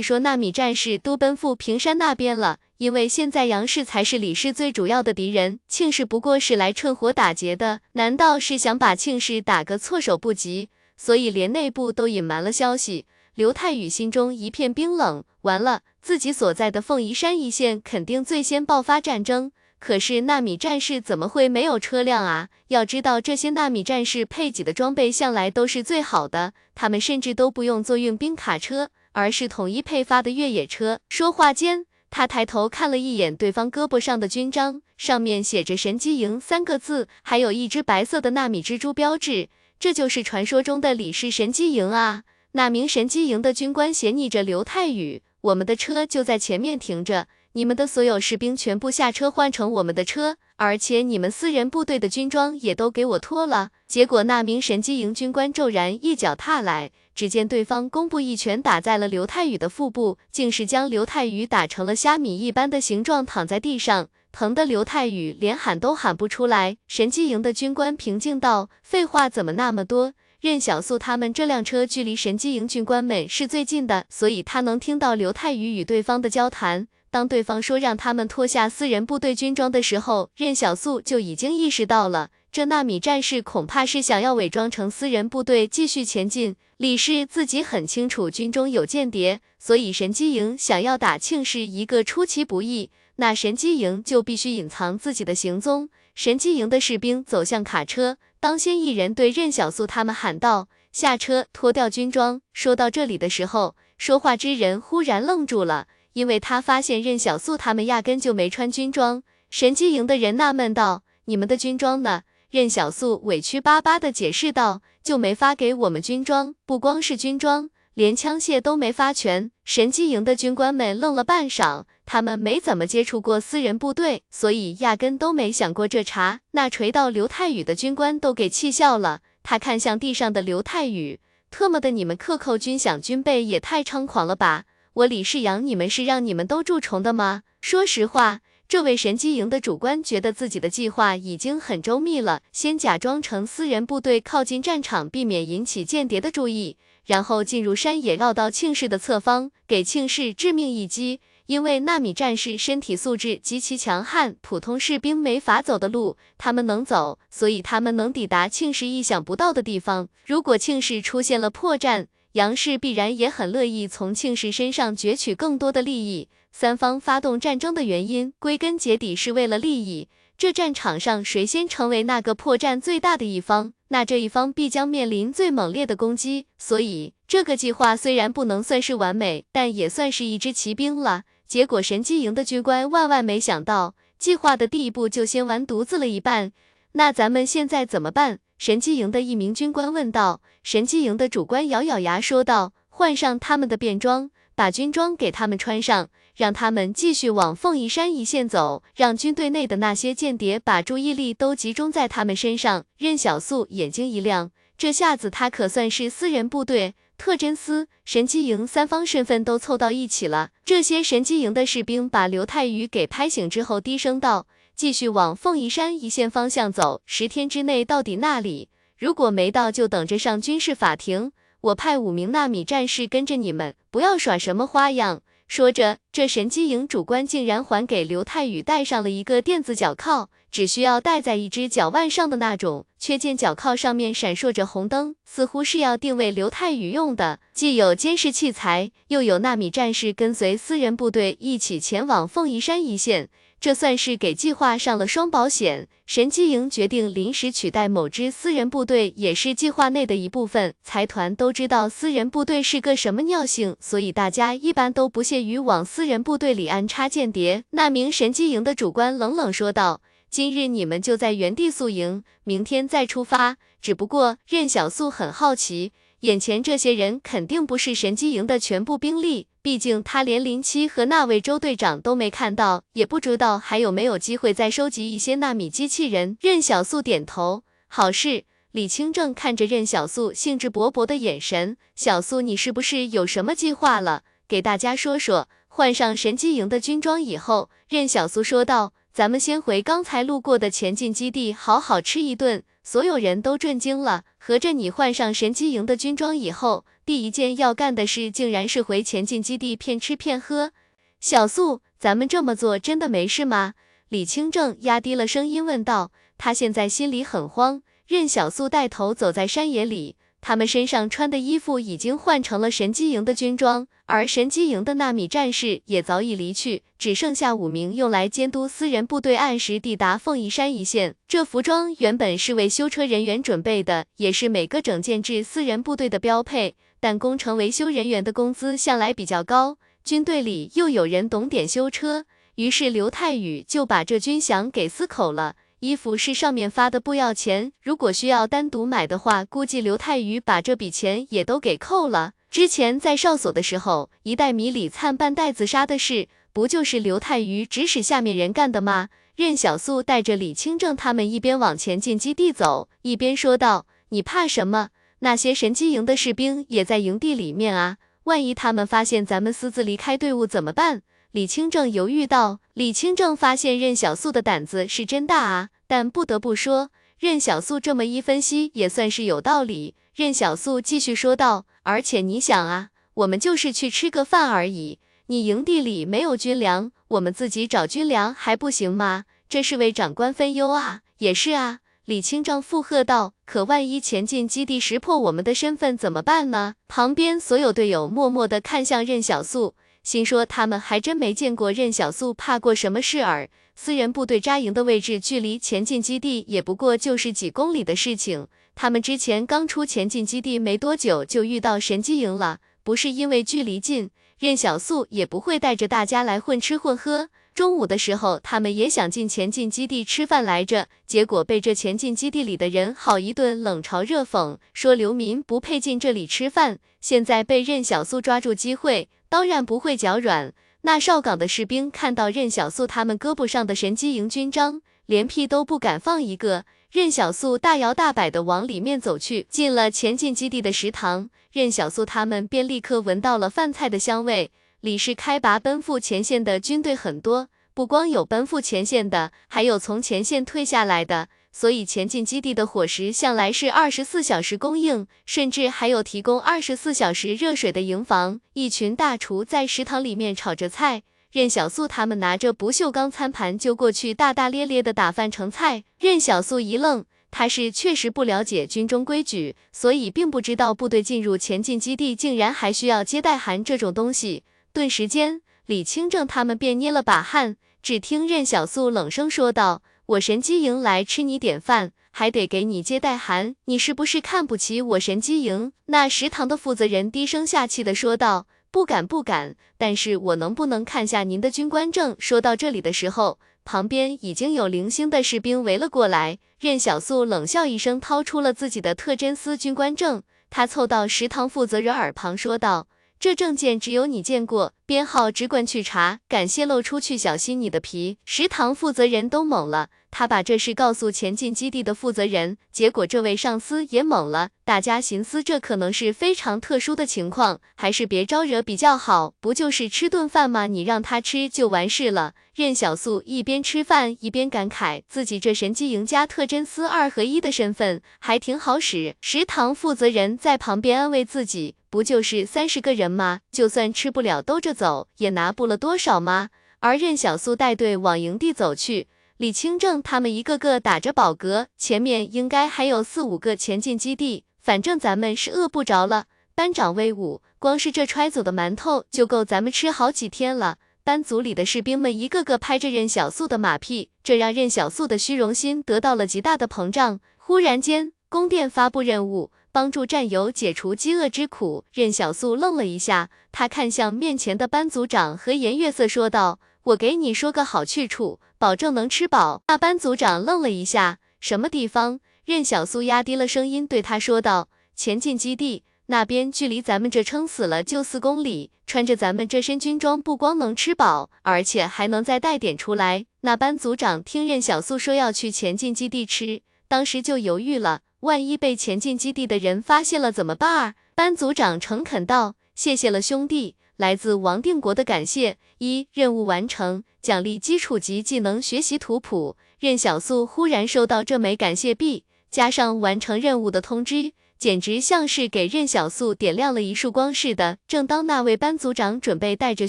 说，纳米战士都奔赴平山那边了，因为现在杨氏才是李氏最主要的敌人，庆氏不过是来趁火打劫的，难道是想把庆氏打个措手不及？所以连内部都隐瞒了消息。刘太宇心中一片冰冷，完了，自己所在的凤仪山一线肯定最先爆发战争。可是纳米战士怎么会没有车辆啊？要知道这些纳米战士配给的装备向来都是最好的，他们甚至都不用坐运兵卡车，而是统一配发的越野车。说话间，他抬头看了一眼对方胳膊上的军章，上面写着“神机营”三个字，还有一只白色的纳米蜘蛛标志，这就是传说中的李氏神机营啊！那名神机营的军官斜睨着刘太宇：“我们的车就在前面停着。”你们的所有士兵全部下车换成我们的车，而且你们私人部队的军装也都给我脱了。结果那名神机营军官骤然一脚踏来，只见对方弓步一拳打在了刘太宇的腹部，竟是将刘太宇打成了虾米一般的形状，躺在地上，疼得刘太宇连喊都喊不出来。神机营的军官平静道：“废话怎么那么多？任小素他们这辆车距离神机营军官们是最近的，所以他能听到刘太宇与对方的交谈。”当对方说让他们脱下私人部队军装的时候，任小素就已经意识到了，这纳米战士恐怕是想要伪装成私人部队继续前进。李氏自己很清楚军中有间谍，所以神机营想要打庆氏一个出其不意，那神机营就必须隐藏自己的行踪。神机营的士兵走向卡车，当先一人对任小素他们喊道：“下车，脱掉军装。”说到这里的时候，说话之人忽然愣住了。因为他发现任小素他们压根就没穿军装，神机营的人纳闷道：“你们的军装呢？”任小素委屈巴巴的解释道：“就没发给我们军装，不光是军装，连枪械都没发全。”神机营的军官们愣了半晌，他们没怎么接触过私人部队，所以压根都没想过这茬。那锤到刘太宇的军官都给气笑了，他看向地上的刘太宇，特么的，你们克扣军饷军备也太猖狂了吧！我李世阳，你们是让你们都蛀虫的吗？说实话，这位神机营的主官觉得自己的计划已经很周密了，先假装成私人部队靠近战场，避免引起间谍的注意，然后进入山野，绕到庆氏的侧方，给庆氏致命一击。因为纳米战士身体素质极其强悍，普通士兵没法走的路，他们能走，所以他们能抵达庆氏意想不到的地方。如果庆氏出现了破绽，杨氏必然也很乐意从庆氏身上攫取更多的利益。三方发动战争的原因，归根结底是为了利益。这战场上谁先成为那个破绽最大的一方，那这一方必将面临最猛烈的攻击。所以，这个计划虽然不能算是完美，但也算是一支骑兵了。结果，神机营的军官万万没想到，计划的第一步就先完犊子了一半。那咱们现在怎么办？神机营的一名军官问道。神机营的主官咬咬牙说道：“换上他们的便装，把军装给他们穿上，让他们继续往凤仪山一线走，让军队内的那些间谍把注意力都集中在他们身上。”任小素眼睛一亮，这下子他可算是私人部队、特侦司、神机营三方身份都凑到一起了。这些神机营的士兵把刘太宇给拍醒之后，低声道。继续往凤仪山一线方向走，十天之内到底那里。如果没到，就等着上军事法庭。我派五名纳米战士跟着你们，不要耍什么花样。说着，这神机营主官竟然还给刘太宇戴上了一个电子脚铐，只需要戴在一只脚腕上的那种。却见脚铐上面闪烁着红灯，似乎是要定位刘太宇用的。既有监视器材，又有纳米战士跟随私人部队一起前往凤仪山一线。这算是给计划上了双保险。神机营决定临时取代某支私人部队，也是计划内的一部分。财团都知道私人部队是个什么尿性，所以大家一般都不屑于往私人部队里安插间谍。那名神机营的主官冷冷说道：“今日你们就在原地宿营，明天再出发。只不过任小素很好奇，眼前这些人肯定不是神机营的全部兵力。”毕竟他连林七和那位周队长都没看到，也不知道还有没有机会再收集一些纳米机器人。任小素点头，好事。李清正看着任小素兴致勃勃的眼神，小素你是不是有什么计划了？给大家说说。换上神机营的军装以后，任小素说道。咱们先回刚才路过的前进基地，好好吃一顿。所有人都震惊了，合着你换上神机营的军装以后，第一件要干的事，竟然是回前进基地骗吃骗喝。小素，咱们这么做真的没事吗？李清正压低了声音问道。他现在心里很慌。任小素带头走在山野里。他们身上穿的衣服已经换成了神机营的军装，而神机营的纳米战士也早已离去，只剩下五名用来监督私人部队按时抵达凤仪山一线。这服装原本是为修车人员准备的，也是每个整建制私人部队的标配。但工程维修人员的工资向来比较高，军队里又有人懂点修车，于是刘太宇就把这军饷给私口了。衣服是上面发的，不要钱。如果需要单独买的话，估计刘太宇把这笔钱也都给扣了。之前在哨所的时候，一袋米李灿半袋子沙的事，不就是刘太宇指使下面人干的吗？任小素带着李清正他们一边往前进基地走，一边说道：“你怕什么？那些神机营的士兵也在营地里面啊，万一他们发现咱们私自离开队伍怎么办？”李清正犹豫道。李清正发现任小素的胆子是真大啊，但不得不说，任小素这么一分析也算是有道理。任小素继续说道：“而且你想啊，我们就是去吃个饭而已，你营地里没有军粮，我们自己找军粮还不行吗？这是为长官分忧啊。”也是啊，李清照附和道：“可万一前进基地识破我们的身份怎么办呢？”旁边所有队友默默地看向任小素。心说他们还真没见过任小素怕过什么事儿。私人部队扎营的位置距离前进基地也不过就是几公里的事情。他们之前刚出前进基地没多久就遇到神机营了，不是因为距离近，任小素也不会带着大家来混吃混喝。中午的时候，他们也想进前进基地吃饭来着，结果被这前进基地里的人好一顿冷嘲热讽，说流民不配进这里吃饭。现在被任小素抓住机会。当然不会脚软。那哨岗的士兵看到任小素他们胳膊上的神机营军章，连屁都不敢放一个。任小素大摇大摆地往里面走去，进了前进基地的食堂，任小素他们便立刻闻到了饭菜的香味。李氏开拔奔赴前线的军队很多，不光有奔赴前线的，还有从前线退下来的。所以前进基地的伙食向来是二十四小时供应，甚至还有提供二十四小时热水的营房。一群大厨在食堂里面炒着菜，任小素他们拿着不锈钢餐盘就过去，大大咧咧的打饭盛菜。任小素一愣，他是确实不了解军中规矩，所以并不知道部队进入前进基地竟然还需要接待函这种东西。顿时间，李清正他们便捏了把汗。只听任小素冷声说道。我神机营来吃你点饭，还得给你接待函，你是不是看不起我神机营？那食堂的负责人低声下气的说道：“不敢不敢，但是我能不能看下您的军官证？”说到这里的时候，旁边已经有零星的士兵围了过来。任小素冷笑一声，掏出了自己的特侦司军官证，他凑到食堂负责人耳旁说道。这证件只有你见过，编号只管去查，敢泄露出去，小心你的皮！食堂负责人都懵了，他把这事告诉前进基地的负责人，结果这位上司也懵了。大家寻思，这可能是非常特殊的情况，还是别招惹比较好。不就是吃顿饭吗？你让他吃就完事了。任小素一边吃饭一边感慨，自己这神机赢家特侦司二合一的身份还挺好使。食堂负责人在旁边安慰自己。不就是三十个人吗？就算吃不了兜着走，也拿不了多少吗？而任小素带队往营地走去，李清正他们一个个打着饱嗝，前面应该还有四五个前进基地，反正咱们是饿不着了。班长威武，光是这揣走的馒头就够咱们吃好几天了。班组里的士兵们一个个拍着任小素的马屁，这让任小素的虚荣心得到了极大的膨胀。忽然间，宫殿发布任务。帮助战友解除饥饿之苦，任小素愣了一下，他看向面前的班组长和颜悦色说道：“我给你说个好去处，保证能吃饱。”那班组长愣了一下，什么地方？任小素压低了声音对他说道：“前进基地那边，距离咱们这撑死了就四公里。穿着咱们这身军装，不光能吃饱，而且还能再带点出来。”那班组长听任小素说要去前进基地吃，当时就犹豫了。万一被前进基地的人发现了怎么办？班组长诚恳道：“谢谢了，兄弟。”来自王定国的感谢：一、任务完成，奖励基础级技能学习图谱。任小素忽然收到这枚感谢币，加上完成任务的通知，简直像是给任小素点亮了一束光似的。正当那位班组长准备带着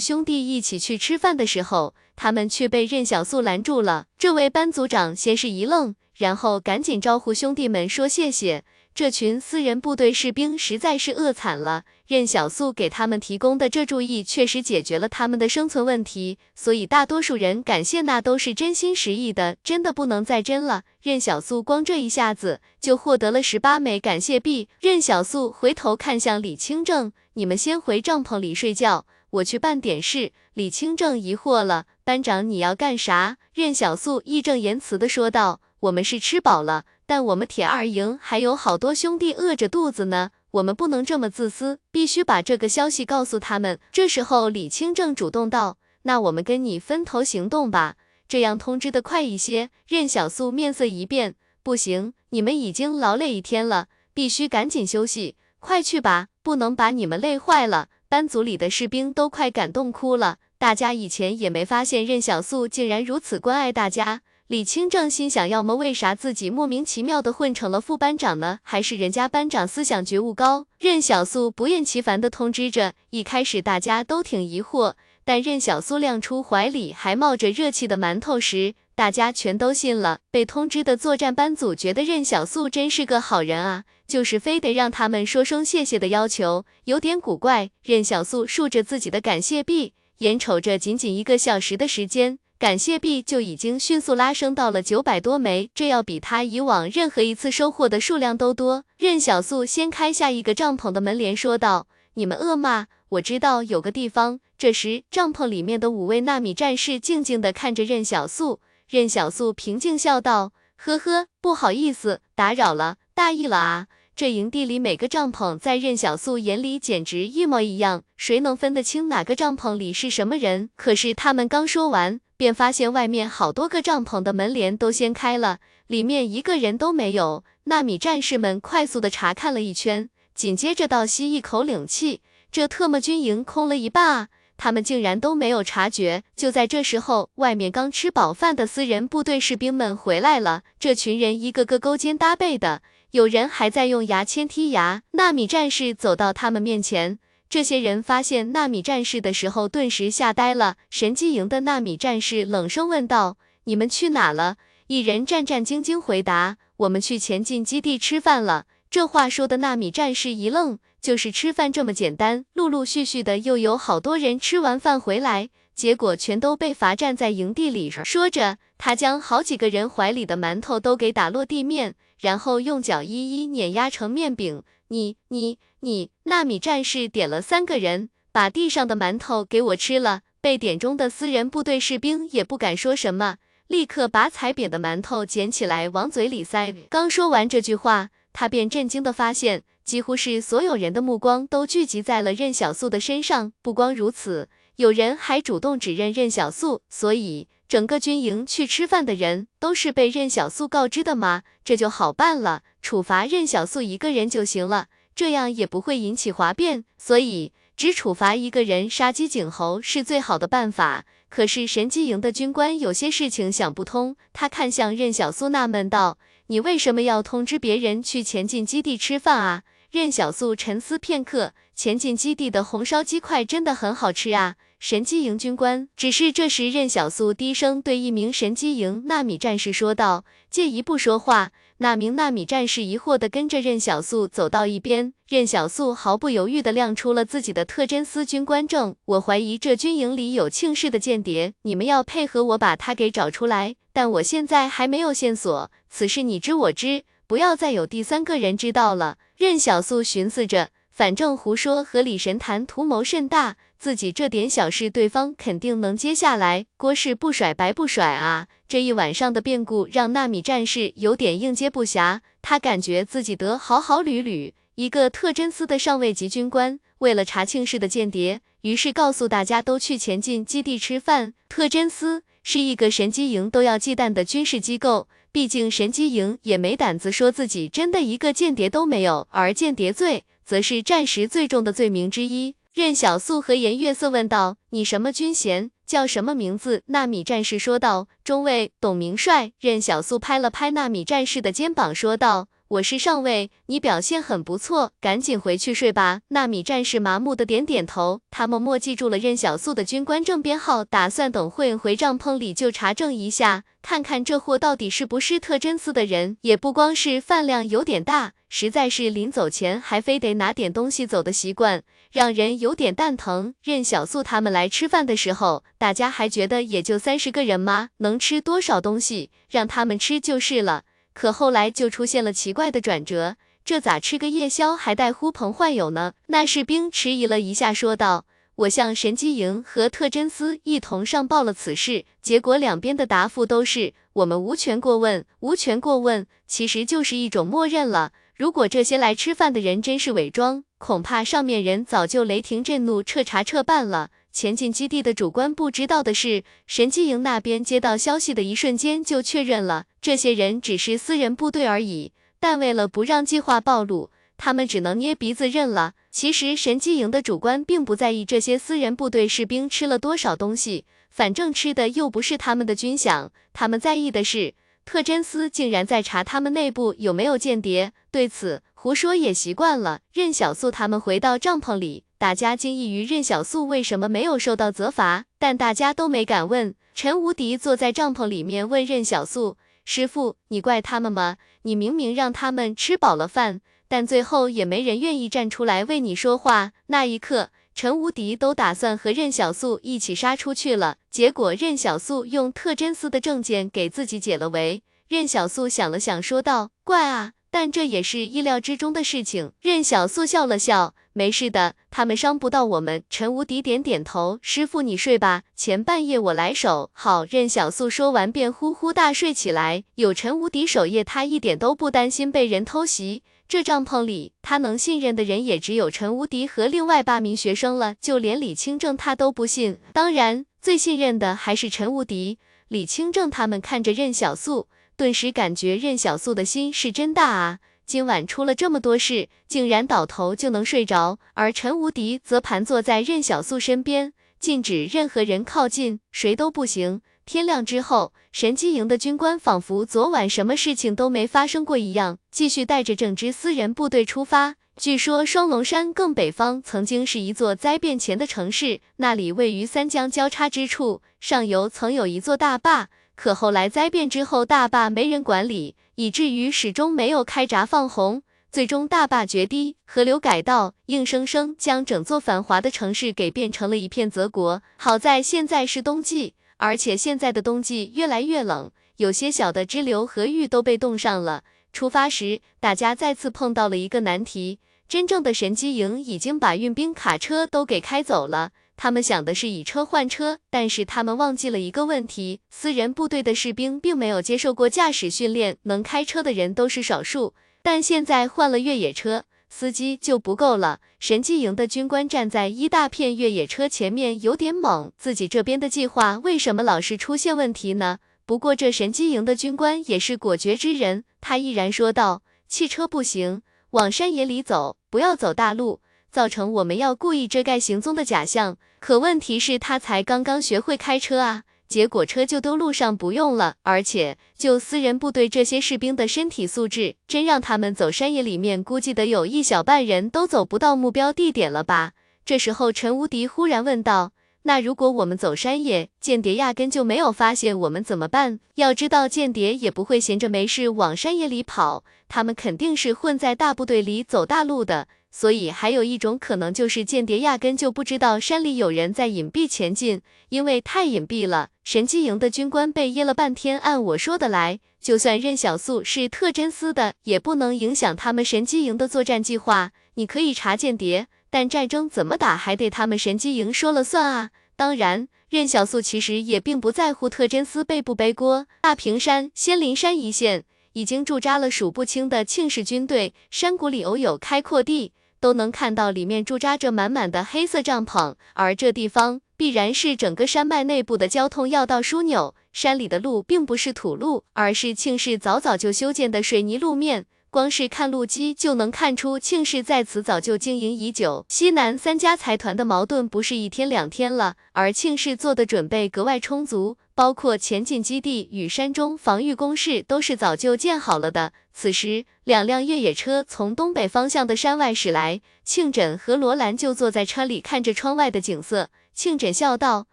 兄弟一起去吃饭的时候，他们却被任小素拦住了。这位班组长先是一愣，然后赶紧招呼兄弟们说谢谢。这群私人部队士兵实在是饿惨了，任小素给他们提供的这注意确实解决了他们的生存问题，所以大多数人感谢那都是真心实意的，真的不能再真了。任小素光这一下子就获得了十八枚感谢币。任小素回头看向李清正：“你们先回帐篷里睡觉，我去办点事。”李清正疑惑了：“班长，你要干啥？”任小素义正言辞的说道：“我们是吃饱了。”但我们铁二营还有好多兄弟饿着肚子呢，我们不能这么自私，必须把这个消息告诉他们。这时候，李清正主动道：“那我们跟你分头行动吧，这样通知的快一些。”任小素面色一变：“不行，你们已经劳累一天了，必须赶紧休息，快去吧，不能把你们累坏了。”班组里的士兵都快感动哭了，大家以前也没发现任小素竟然如此关爱大家。李清正心想，要么为啥自己莫名其妙的混成了副班长呢？还是人家班长思想觉悟高？任小素不厌其烦的通知着。一开始大家都挺疑惑，但任小素亮出怀里还冒着热气的馒头时，大家全都信了。被通知的作战班组觉得任小素真是个好人啊，就是非得让他们说声谢谢的要求，有点古怪。任小素竖着自己的感谢臂，眼瞅着仅仅一个小时的时间。感谢币就已经迅速拉升到了九百多枚，这要比他以往任何一次收获的数量都多。任小素掀开下一个帐篷的门帘，说道：“你们饿吗？我知道有个地方。”这时，帐篷里面的五位纳米战士静静地看着任小素。任小素平静笑道：“呵呵，不好意思，打扰了，大意了啊。”这营地里每个帐篷在任小素眼里简直一模一样，谁能分得清哪个帐篷里是什么人？可是他们刚说完。便发现外面好多个帐篷的门帘都掀开了，里面一个人都没有。纳米战士们快速的查看了一圈，紧接着倒吸一口冷气，这特么军营空了一半啊！他们竟然都没有察觉。就在这时候，外面刚吃饱饭的私人部队士兵们回来了，这群人一个个勾肩搭背的，有人还在用牙签剔牙。纳米战士走到他们面前。这些人发现纳米战士的时候，顿时吓呆了。神机营的纳米战士冷声问道：“你们去哪了？”一人战战兢兢回答：“我们去前进基地吃饭了。”这话说的纳米战士一愣，就是吃饭这么简单？陆陆续续的又有好多人吃完饭回来，结果全都被罚站在营地里。说着，他将好几个人怀里的馒头都给打落地面，然后用脚一一碾压成面饼。你你你，纳米战士点了三个人，把地上的馒头给我吃了。被点中的私人部队士兵也不敢说什么，立刻把踩扁的馒头捡起来往嘴里塞。刚说完这句话，他便震惊的发现，几乎是所有人的目光都聚集在了任小素的身上。不光如此，有人还主动指认任小素，所以。整个军营去吃饭的人都是被任小素告知的吗？这就好办了，处罚任小素一个人就行了，这样也不会引起哗变。所以只处罚一个人，杀鸡儆猴是最好的办法。可是神机营的军官有些事情想不通，他看向任小素纳闷道：“你为什么要通知别人去前进基地吃饭啊？”任小素沉思片刻，前进基地的红烧鸡块真的很好吃啊。神机营军官，只是这时任小素低声对一名神机营纳米战士说道：“借一步说话。”那名纳米战士疑惑地跟着任小素走到一边，任小素毫不犹豫地亮出了自己的特侦司军官证。我怀疑这军营里有庆氏的间谍，你们要配合我把他给找出来。但我现在还没有线索，此事你知我知，不要再有第三个人知道了。任小素寻思着，反正胡说和李神坛图谋甚大。自己这点小事，对方肯定能接下来。郭氏不甩白不甩啊！这一晚上的变故让纳米战士有点应接不暇，他感觉自己得好好捋捋。一个特侦司的上尉级军官，为了查庆氏的间谍，于是告诉大家都去前进基地吃饭。特侦司是一个神机营都要忌惮的军事机构，毕竟神机营也没胆子说自己真的一个间谍都没有，而间谍罪则是战时最重的罪名之一。任小素和颜悦色问道：“你什么军衔？叫什么名字？”纳米战士说道：“中尉董明帅。”任小素拍了拍纳米战士的肩膀，说道。我是上尉，你表现很不错，赶紧回去睡吧。纳米战士麻木的点点头，他默默记住了任小素的军官证编号，打算等会回帐篷里就查证一下，看看这货到底是不是特侦司的人。也不光是饭量有点大，实在是临走前还非得拿点东西走的习惯，让人有点蛋疼。任小素他们来吃饭的时候，大家还觉得也就三十个人吗？能吃多少东西，让他们吃就是了。可后来就出现了奇怪的转折，这咋吃个夜宵还带呼朋唤友呢？那士兵迟疑了一下，说道：“我向神机营和特侦司一同上报了此事，结果两边的答复都是我们无权过问，无权过问，其实就是一种默认了。如果这些来吃饭的人真是伪装，恐怕上面人早就雷霆震怒，彻查彻办了。”前进基地的主官不知道的是，神机营那边接到消息的一瞬间就确认了，这些人只是私人部队而已。但为了不让计划暴露，他们只能捏鼻子认了。其实神机营的主官并不在意这些私人部队士兵吃了多少东西，反正吃的又不是他们的军饷。他们在意的是，特侦司竟然在查他们内部有没有间谍。对此，胡说也习惯了。任小素他们回到帐篷里。大家惊异于任小素为什么没有受到责罚，但大家都没敢问。陈无敌坐在帐篷里面问任小素：“师傅，你怪他们吗？你明明让他们吃饱了饭，但最后也没人愿意站出来为你说话。”那一刻，陈无敌都打算和任小素一起杀出去了。结果任小素用特侦司的证件给自己解了围。任小素想了想，说道：“怪啊，但这也是意料之中的事情。”任小素笑了笑。没事的，他们伤不到我们。陈无敌点点头，师傅你睡吧，前半夜我来守。好，任小素说完便呼呼大睡起来。有陈无敌守夜，他一点都不担心被人偷袭。这帐篷里，他能信任的人也只有陈无敌和另外八名学生了，就连李清正他都不信。当然，最信任的还是陈无敌。李清正他们看着任小素，顿时感觉任小素的心是真大啊。今晚出了这么多事，竟然倒头就能睡着，而陈无敌则盘坐在任小素身边，禁止任何人靠近，谁都不行。天亮之后，神机营的军官仿佛昨晚什么事情都没发生过一样，继续带着整支私人部队出发。据说双龙山更北方曾经是一座灾变前的城市，那里位于三江交叉之处，上游曾有一座大坝。可后来灾变之后，大坝没人管理，以至于始终没有开闸放洪，最终大坝决堤，河流改道，硬生生将整座繁华的城市给变成了一片泽国。好在现在是冬季，而且现在的冬季越来越冷，有些小的支流和域都被冻上了。出发时，大家再次碰到了一个难题，真正的神机营已经把运兵卡车都给开走了。他们想的是以车换车，但是他们忘记了一个问题：私人部队的士兵并没有接受过驾驶训练，能开车的人都是少数。但现在换了越野车，司机就不够了。神机营的军官站在一大片越野车前面，有点懵，自己这边的计划为什么老是出现问题呢？不过这神机营的军官也是果决之人，他毅然说道：“汽车不行，往山野里走，不要走大路。”造成我们要故意遮盖行踪的假象，可问题是，他才刚刚学会开车啊，结果车就丢路上不用了。而且，就私人部队这些士兵的身体素质，真让他们走山野里面，估计得有一小半人都走不到目标地点了吧？这时候，陈无敌忽然问道：“那如果我们走山野，间谍压根就没有发现我们怎么办？要知道，间谍也不会闲着没事往山野里跑，他们肯定是混在大部队里走大路的。”所以还有一种可能，就是间谍压根就不知道山里有人在隐蔽前进，因为太隐蔽了。神机营的军官被噎了半天。按我说的来，就算任小素是特侦司的，也不能影响他们神机营的作战计划。你可以查间谍，但战争怎么打还得他们神机营说了算啊。当然，任小素其实也并不在乎特侦司背不背锅。大平山、仙林山一线已经驻扎了数不清的庆氏军队，山谷里偶有开阔地。都能看到里面驻扎着满满的黑色帐篷，而这地方必然是整个山脉内部的交通要道枢纽。山里的路并不是土路，而是庆氏早早就修建的水泥路面，光是看路基就能看出庆氏在此早就经营已久。西南三家财团的矛盾不是一天两天了，而庆氏做的准备格外充足，包括前进基地与山中防御工事都是早就建好了的。此时，两辆越野车从东北方向的山外驶来，庆枕和罗兰就坐在车里看着窗外的景色。庆枕笑道：“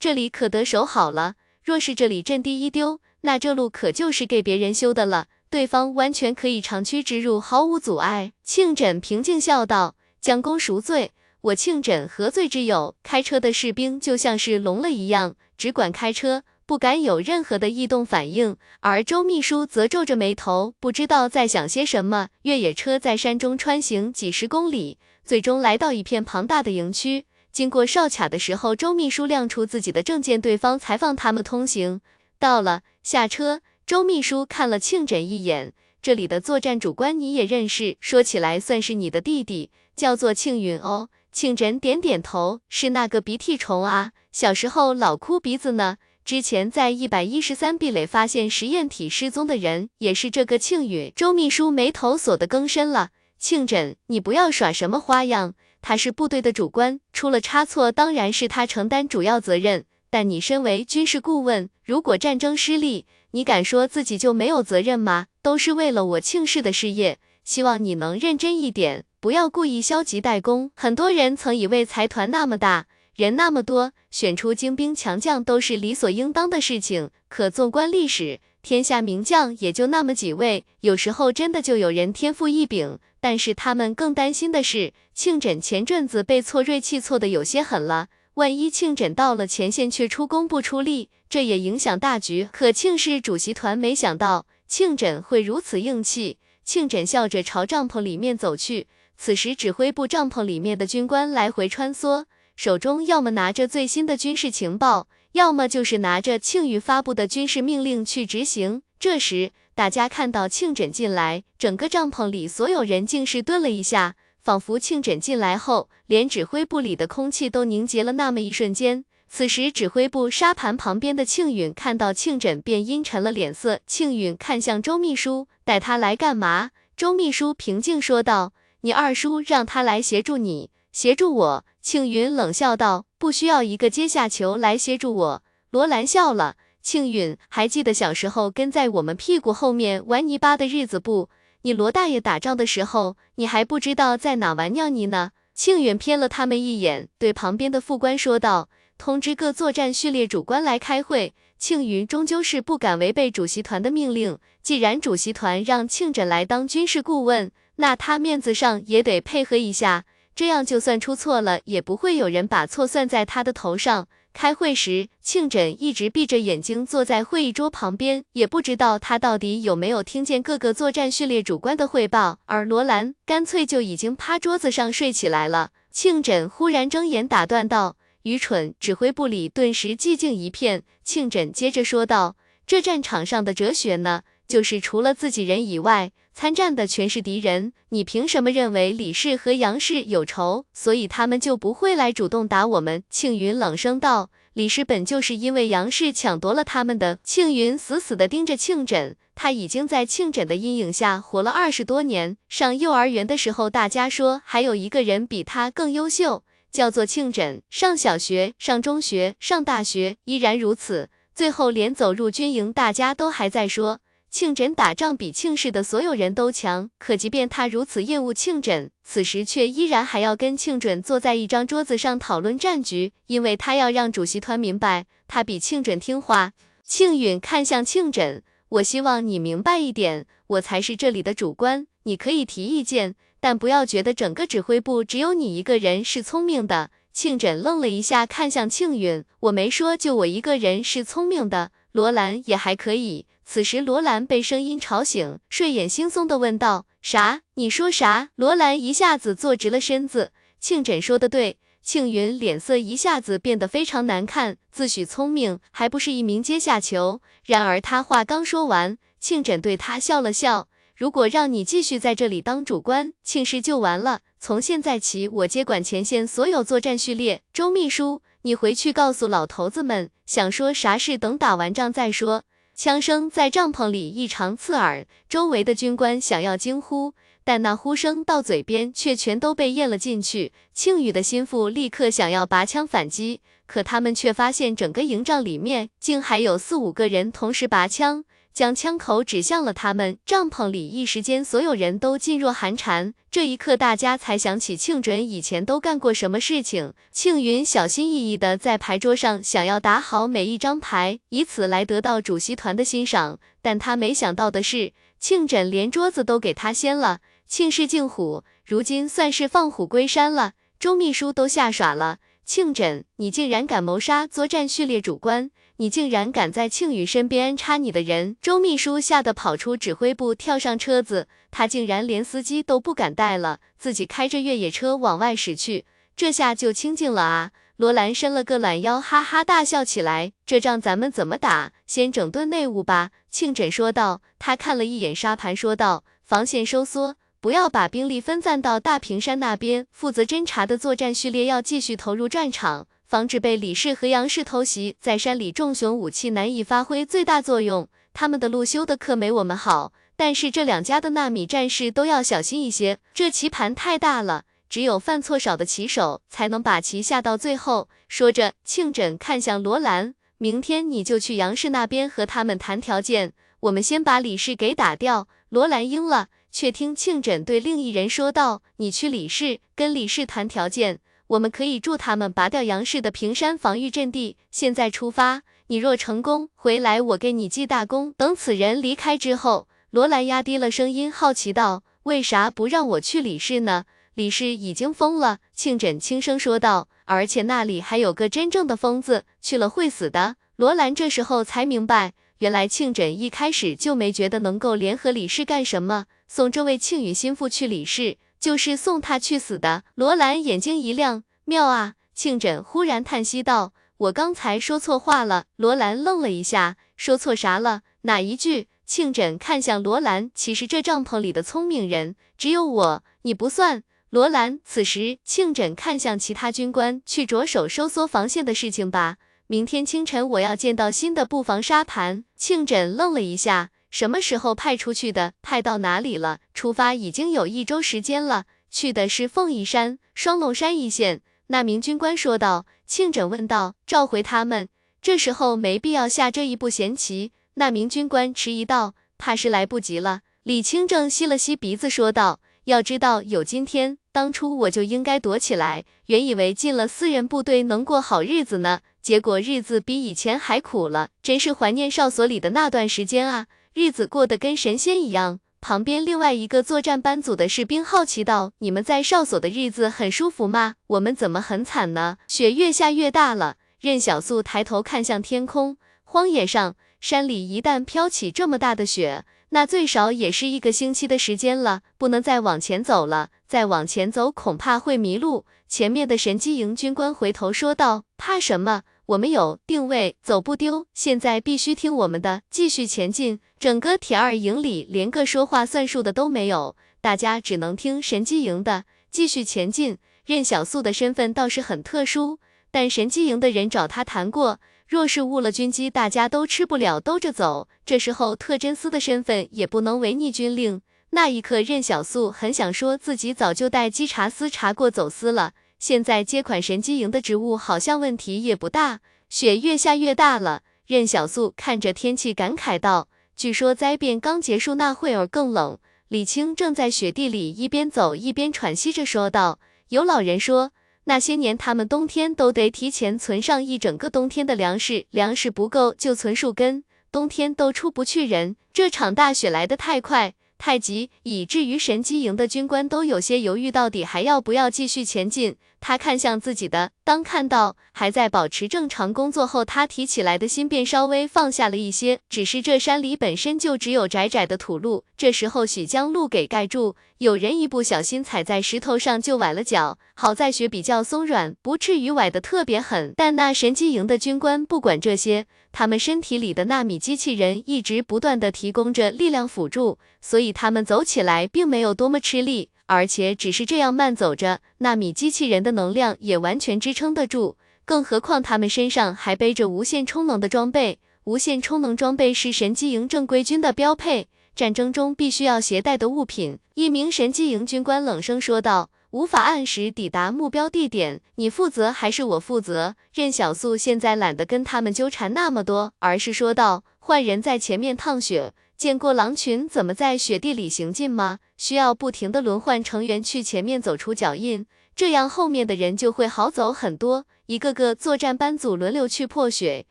这里可得守好了，若是这里阵地一丢，那这路可就是给别人修的了。”对方完全可以长驱直入，毫无阻碍。庆枕平静笑道：“将功赎罪，我庆枕何罪之有？开车的士兵就像是聋了一样，只管开车，不敢有任何的异动反应。而周秘书则皱着眉头，不知道在想些什么。越野车在山中穿行几十公里，最终来到一片庞大的营区。经过哨卡的时候，周秘书亮出自己的证件，对方才放他们通行。到了，下车。”周秘书看了庆枕一眼，这里的作战主官你也认识，说起来算是你的弟弟，叫做庆云哦。庆枕点点头，是那个鼻涕虫啊，小时候老哭鼻子呢。之前在一百一十三壁垒发现实验体失踪的人，也是这个庆允。周秘书眉头锁得更深了。庆枕，你不要耍什么花样，他是部队的主官，出了差错，当然是他承担主要责任。但你身为军事顾问，如果战争失利，你敢说自己就没有责任吗？都是为了我庆氏的事业，希望你能认真一点，不要故意消极怠工。很多人曾以为财团那么大，人那么多，选出精兵强将都是理所应当的事情。可纵观历史，天下名将也就那么几位，有时候真的就有人天赋异禀。但是他们更担心的是，庆枕前阵子被错锐气错的有些狠了。万一庆枕到了前线却出工不出力，这也影响大局。可庆氏主席团没想到庆枕会如此硬气。庆枕笑着朝帐篷里面走去。此时指挥部帐篷里面的军官来回穿梭，手中要么拿着最新的军事情报，要么就是拿着庆宇发布的军事命令去执行。这时大家看到庆枕进来，整个帐篷里所有人竟是顿了一下。仿佛庆枕进来后，连指挥部里的空气都凝结了那么一瞬间。此时，指挥部沙盘旁边的庆允看到庆枕，便阴沉了脸色。庆允看向周秘书，带他来干嘛？周秘书平静说道：“你二叔让他来协助你，协助我。”庆云冷笑道：“不需要一个阶下囚来协助我。”罗兰笑了。庆允还记得小时候跟在我们屁股后面玩泥巴的日子不？你罗大爷打仗的时候，你还不知道在哪玩尿泥呢？庆远瞥了他们一眼，对旁边的副官说道：“通知各作战序列主官来开会。”庆云终究是不敢违背主席团的命令，既然主席团让庆枕来当军事顾问，那他面子上也得配合一下，这样就算出错了，也不会有人把错算在他的头上。开会时，庆枕一直闭着眼睛坐在会议桌旁边，也不知道他到底有没有听见各个作战序列主官的汇报。而罗兰干脆就已经趴桌子上睡起来了。庆枕忽然睁眼打断道：“愚蠢！”指挥部里顿时寂静一片。庆枕接着说道：“这战场上的哲学呢，就是除了自己人以外，参战的全是敌人。你凭什么认为李氏和杨氏有仇，所以他们就不会来主动打我们？”庆云冷声道：“李氏本就是因为杨氏抢夺了他们的。”庆云死死地盯着庆枕，他已经在庆枕的阴影下活了二十多年。上幼儿园的时候，大家说还有一个人比他更优秀，叫做庆枕。上小学、上中学、上大学依然如此，最后连走入军营，大家都还在说。庆枕打仗比庆氏的所有人都强，可即便他如此厌恶庆枕，此时却依然还要跟庆枕坐在一张桌子上讨论战局，因为他要让主席团明白，他比庆枕听话。庆允看向庆枕，我希望你明白一点，我才是这里的主官，你可以提意见，但不要觉得整个指挥部只有你一个人是聪明的。庆枕愣了一下，看向庆允，我没说就我一个人是聪明的，罗兰也还可以。此时，罗兰被声音吵醒，睡眼惺忪地问道：“啥？你说啥？”罗兰一下子坐直了身子。庆枕说的对。庆云脸色一下子变得非常难看，自诩聪明，还不是一名阶下囚。然而他话刚说完，庆枕对他笑了笑：“如果让你继续在这里当主官，庆氏就完了。从现在起，我接管前线所有作战序列。周秘书，你回去告诉老头子们，想说啥事等打完仗再说。”枪声在帐篷里异常刺耳，周围的军官想要惊呼，但那呼声到嘴边却全都被咽了进去。庆宇的心腹立刻想要拔枪反击，可他们却发现整个营帐里面竟还有四五个人同时拔枪。将枪口指向了他们，帐篷里一时间所有人都噤若寒蝉。这一刻，大家才想起庆准以前都干过什么事情。庆云小心翼翼地在牌桌上想要打好每一张牌，以此来得到主席团的欣赏。但他没想到的是，庆枕连桌子都给他掀了。庆氏敬虎，如今算是放虎归山了。周秘书都吓耍了。庆枕，你竟然敢谋杀作战序列主官！你竟然敢在庆宇身边插你的人！周秘书吓得跑出指挥部，跳上车子，他竟然连司机都不敢带了，自己开着越野车往外驶去。这下就清静了啊！罗兰伸了个懒腰，哈哈大笑起来。这仗咱们怎么打？先整顿内务吧。庆枕说道。他看了一眼沙盘，说道：防线收缩，不要把兵力分散到大平山那边。负责侦察的作战序列要继续投入战场。防止被李氏和杨氏偷袭，在山里重雄武器难以发挥最大作用。他们的路修的可没我们好，但是这两家的纳米战士都要小心一些。这棋盘太大了，只有犯错少的棋手才能把棋下到最后。说着，庆枕看向罗兰，明天你就去杨氏那边和他们谈条件，我们先把李氏给打掉。罗兰应了，却听庆枕对另一人说道：“你去李氏，跟李氏谈条件。”我们可以助他们拔掉杨氏的平山防御阵地。现在出发，你若成功回来，我给你记大功。等此人离开之后，罗兰压低了声音，好奇道：“为啥不让我去李氏呢？李氏已经疯了。”庆枕轻声说道：“而且那里还有个真正的疯子，去了会死的。”罗兰这时候才明白，原来庆枕一开始就没觉得能够联合李氏干什么，送这位庆宇心腹去李氏。就是送他去死的。罗兰眼睛一亮，妙啊！庆枕忽然叹息道：“我刚才说错话了。”罗兰愣了一下，说错啥了？哪一句？庆枕看向罗兰，其实这帐篷里的聪明人只有我，你不算。罗兰此时，庆枕看向其他军官，去着手收缩防线的事情吧。明天清晨我要见到新的布防沙盘。庆枕愣了一下。什么时候派出去的？派到哪里了？出发已经有一周时间了，去的是凤仪山、双龙山一线。那名军官说道。庆枕问道：“召回他们，这时候没必要下这一步闲棋。”那名军官迟疑道：“怕是来不及了。”李清正吸了吸鼻子说道：“要知道有今天，当初我就应该躲起来。原以为进了私人部队能过好日子呢，结果日子比以前还苦了。真是怀念哨所里的那段时间啊！”日子过得跟神仙一样。旁边另外一个作战班组的士兵好奇道：“你们在哨所的日子很舒服吗？我们怎么很惨呢？”雪越下越大了。任小素抬头看向天空，荒野上、山里一旦飘起这么大的雪，那最少也是一个星期的时间了。不能再往前走了，再往前走恐怕会迷路。前面的神机营军官回头说道：“怕什么？”我们有定位，走不丢。现在必须听我们的，继续前进。整个铁二营里连个说话算数的都没有，大家只能听神机营的，继续前进。任小素的身份倒是很特殊，但神机营的人找他谈过，若是误了军机，大家都吃不了兜着走。这时候特侦司的身份也不能违逆军令。那一刻，任小素很想说自己早就带稽查司查过走私了。现在接管神机营的职务，好像问题也不大。雪越下越大了，任小素看着天气，感慨道：“据说灾变刚结束那会儿更冷。”李青正在雪地里一边走一边喘息着说道：“有老人说，那些年他们冬天都得提前存上一整个冬天的粮食，粮食不够就存树根，冬天都出不去人。这场大雪来得太快。”太急，以至于神机营的军官都有些犹豫，到底还要不要继续前进？他看向自己的，当看到还在保持正常工作后，他提起来的心便稍微放下了一些。只是这山里本身就只有窄窄的土路，这时候许将路给盖住，有人一不小心踩在石头上就崴了脚。好在雪比较松软，不至于崴得特别狠。但那神机营的军官不管这些。他们身体里的纳米机器人一直不断的提供着力量辅助，所以他们走起来并没有多么吃力，而且只是这样慢走着，纳米机器人的能量也完全支撑得住。更何况他们身上还背着无限充能的装备，无线充能装备是神机营正规军的标配，战争中必须要携带的物品。一名神机营军官冷声说道。无法按时抵达目标地点，你负责还是我负责？任小素现在懒得跟他们纠缠那么多，而是说道：“坏人在前面趟雪，见过狼群怎么在雪地里行进吗？需要不停的轮换成员去前面走出脚印，这样后面的人就会好走很多。一个个作战班组轮流去破雪，